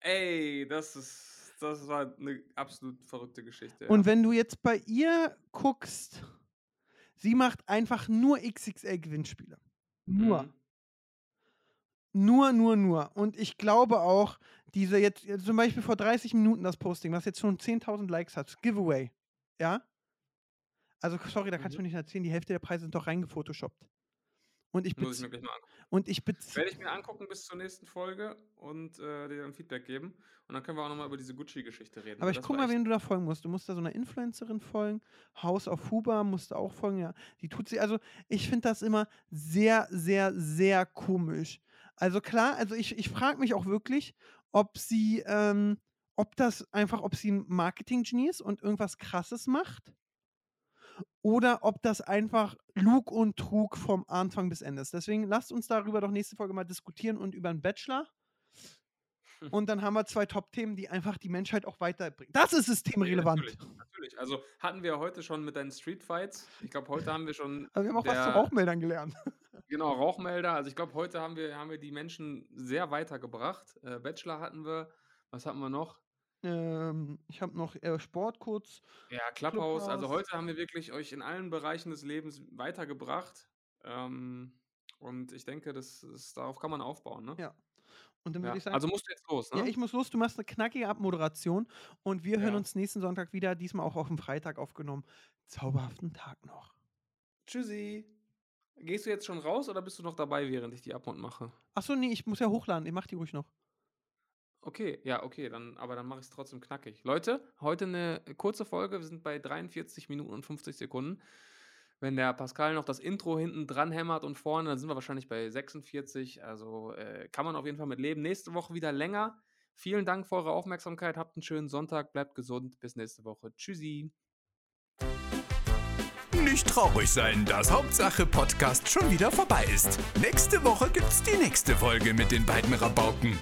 Ey, das ist, das war eine absolut verrückte Geschichte. Und ja. wenn du jetzt bei ihr guckst, sie macht einfach nur XXL-Gewinnspiele. Nur. Mhm. Nur, nur, nur. Und ich glaube auch, diese jetzt, jetzt zum Beispiel vor 30 Minuten das Posting, was jetzt schon 10.000 Likes hat, Giveaway. Ja? Also, sorry, da kannst du Mhm. mir nicht erzählen, die Hälfte der Preise sind doch reingefotoshoppt. Und ich, Muss ich mir gleich mal angucken. und ich Werde ich mir angucken bis zur nächsten Folge und äh, dir dann Feedback geben. Und dann können wir auch nochmal über diese Gucci-Geschichte reden. Aber ich guck mal, wen du da folgen musst. Du musst da so einer Influencerin folgen. House of Huber musst du auch folgen, ja. Die tut sie, also ich finde das immer sehr, sehr, sehr komisch. Also klar, also ich, ich frage mich auch wirklich, ob sie, ähm, ob das einfach, ob sie ein Marketing-Genie ist und irgendwas krasses macht. Oder ob das einfach Lug und Trug vom Anfang bis Ende ist. Deswegen lasst uns darüber doch nächste Folge mal diskutieren und über einen Bachelor. Und dann haben wir zwei Top-Themen, die einfach die Menschheit auch weiterbringen. Das ist systemrelevant. Natürlich, natürlich. Also hatten wir heute schon mit deinen Street Fights. Ich glaube, heute haben wir schon Aber wir haben auch was zu der- Rauchmeldern gelernt. Genau, Rauchmelder. Also ich glaube, heute haben wir, haben wir die Menschen sehr weitergebracht. Äh, Bachelor hatten wir. Was hatten wir noch? Ähm, ich habe noch äh, Sport kurz. Ja, Clubhouse. Also heute haben wir wirklich euch in allen Bereichen des Lebens weitergebracht. Ähm, und ich denke, das ist, darauf kann man aufbauen. Ne? Ja. Und dann Ja. ich sagen, Also musst du jetzt los, ne? ja, ich muss los. Du machst eine knackige Abmoderation und wir hören Ja. uns nächsten Sonntag wieder. Diesmal auch auf dem Freitag aufgenommen. Zauberhaften Tag noch. Tschüssi. Gehst du jetzt schon raus oder bist du noch dabei, während ich die Abmund mache? Achso, nee, ich muss ja hochladen. Ich mach die ruhig noch. Okay, ja, okay, dann, aber dann mache ich es trotzdem knackig. Leute, heute eine kurze Folge. Wir sind bei 43 Minuten und 50 Sekunden. Wenn der Pascal noch das Intro hinten dran hämmert und vorne, dann sind wir wahrscheinlich bei 46. Also äh, kann man auf jeden Fall mit leben. Nächste Woche wieder länger. Vielen Dank für eure Aufmerksamkeit. Habt einen schönen Sonntag. Bleibt gesund. Bis nächste Woche. Tschüssi. Nicht traurig sein, dass Hauptsache Podcast schon wieder vorbei ist. Nächste Woche gibt's die nächste Folge mit den beiden Rabauken.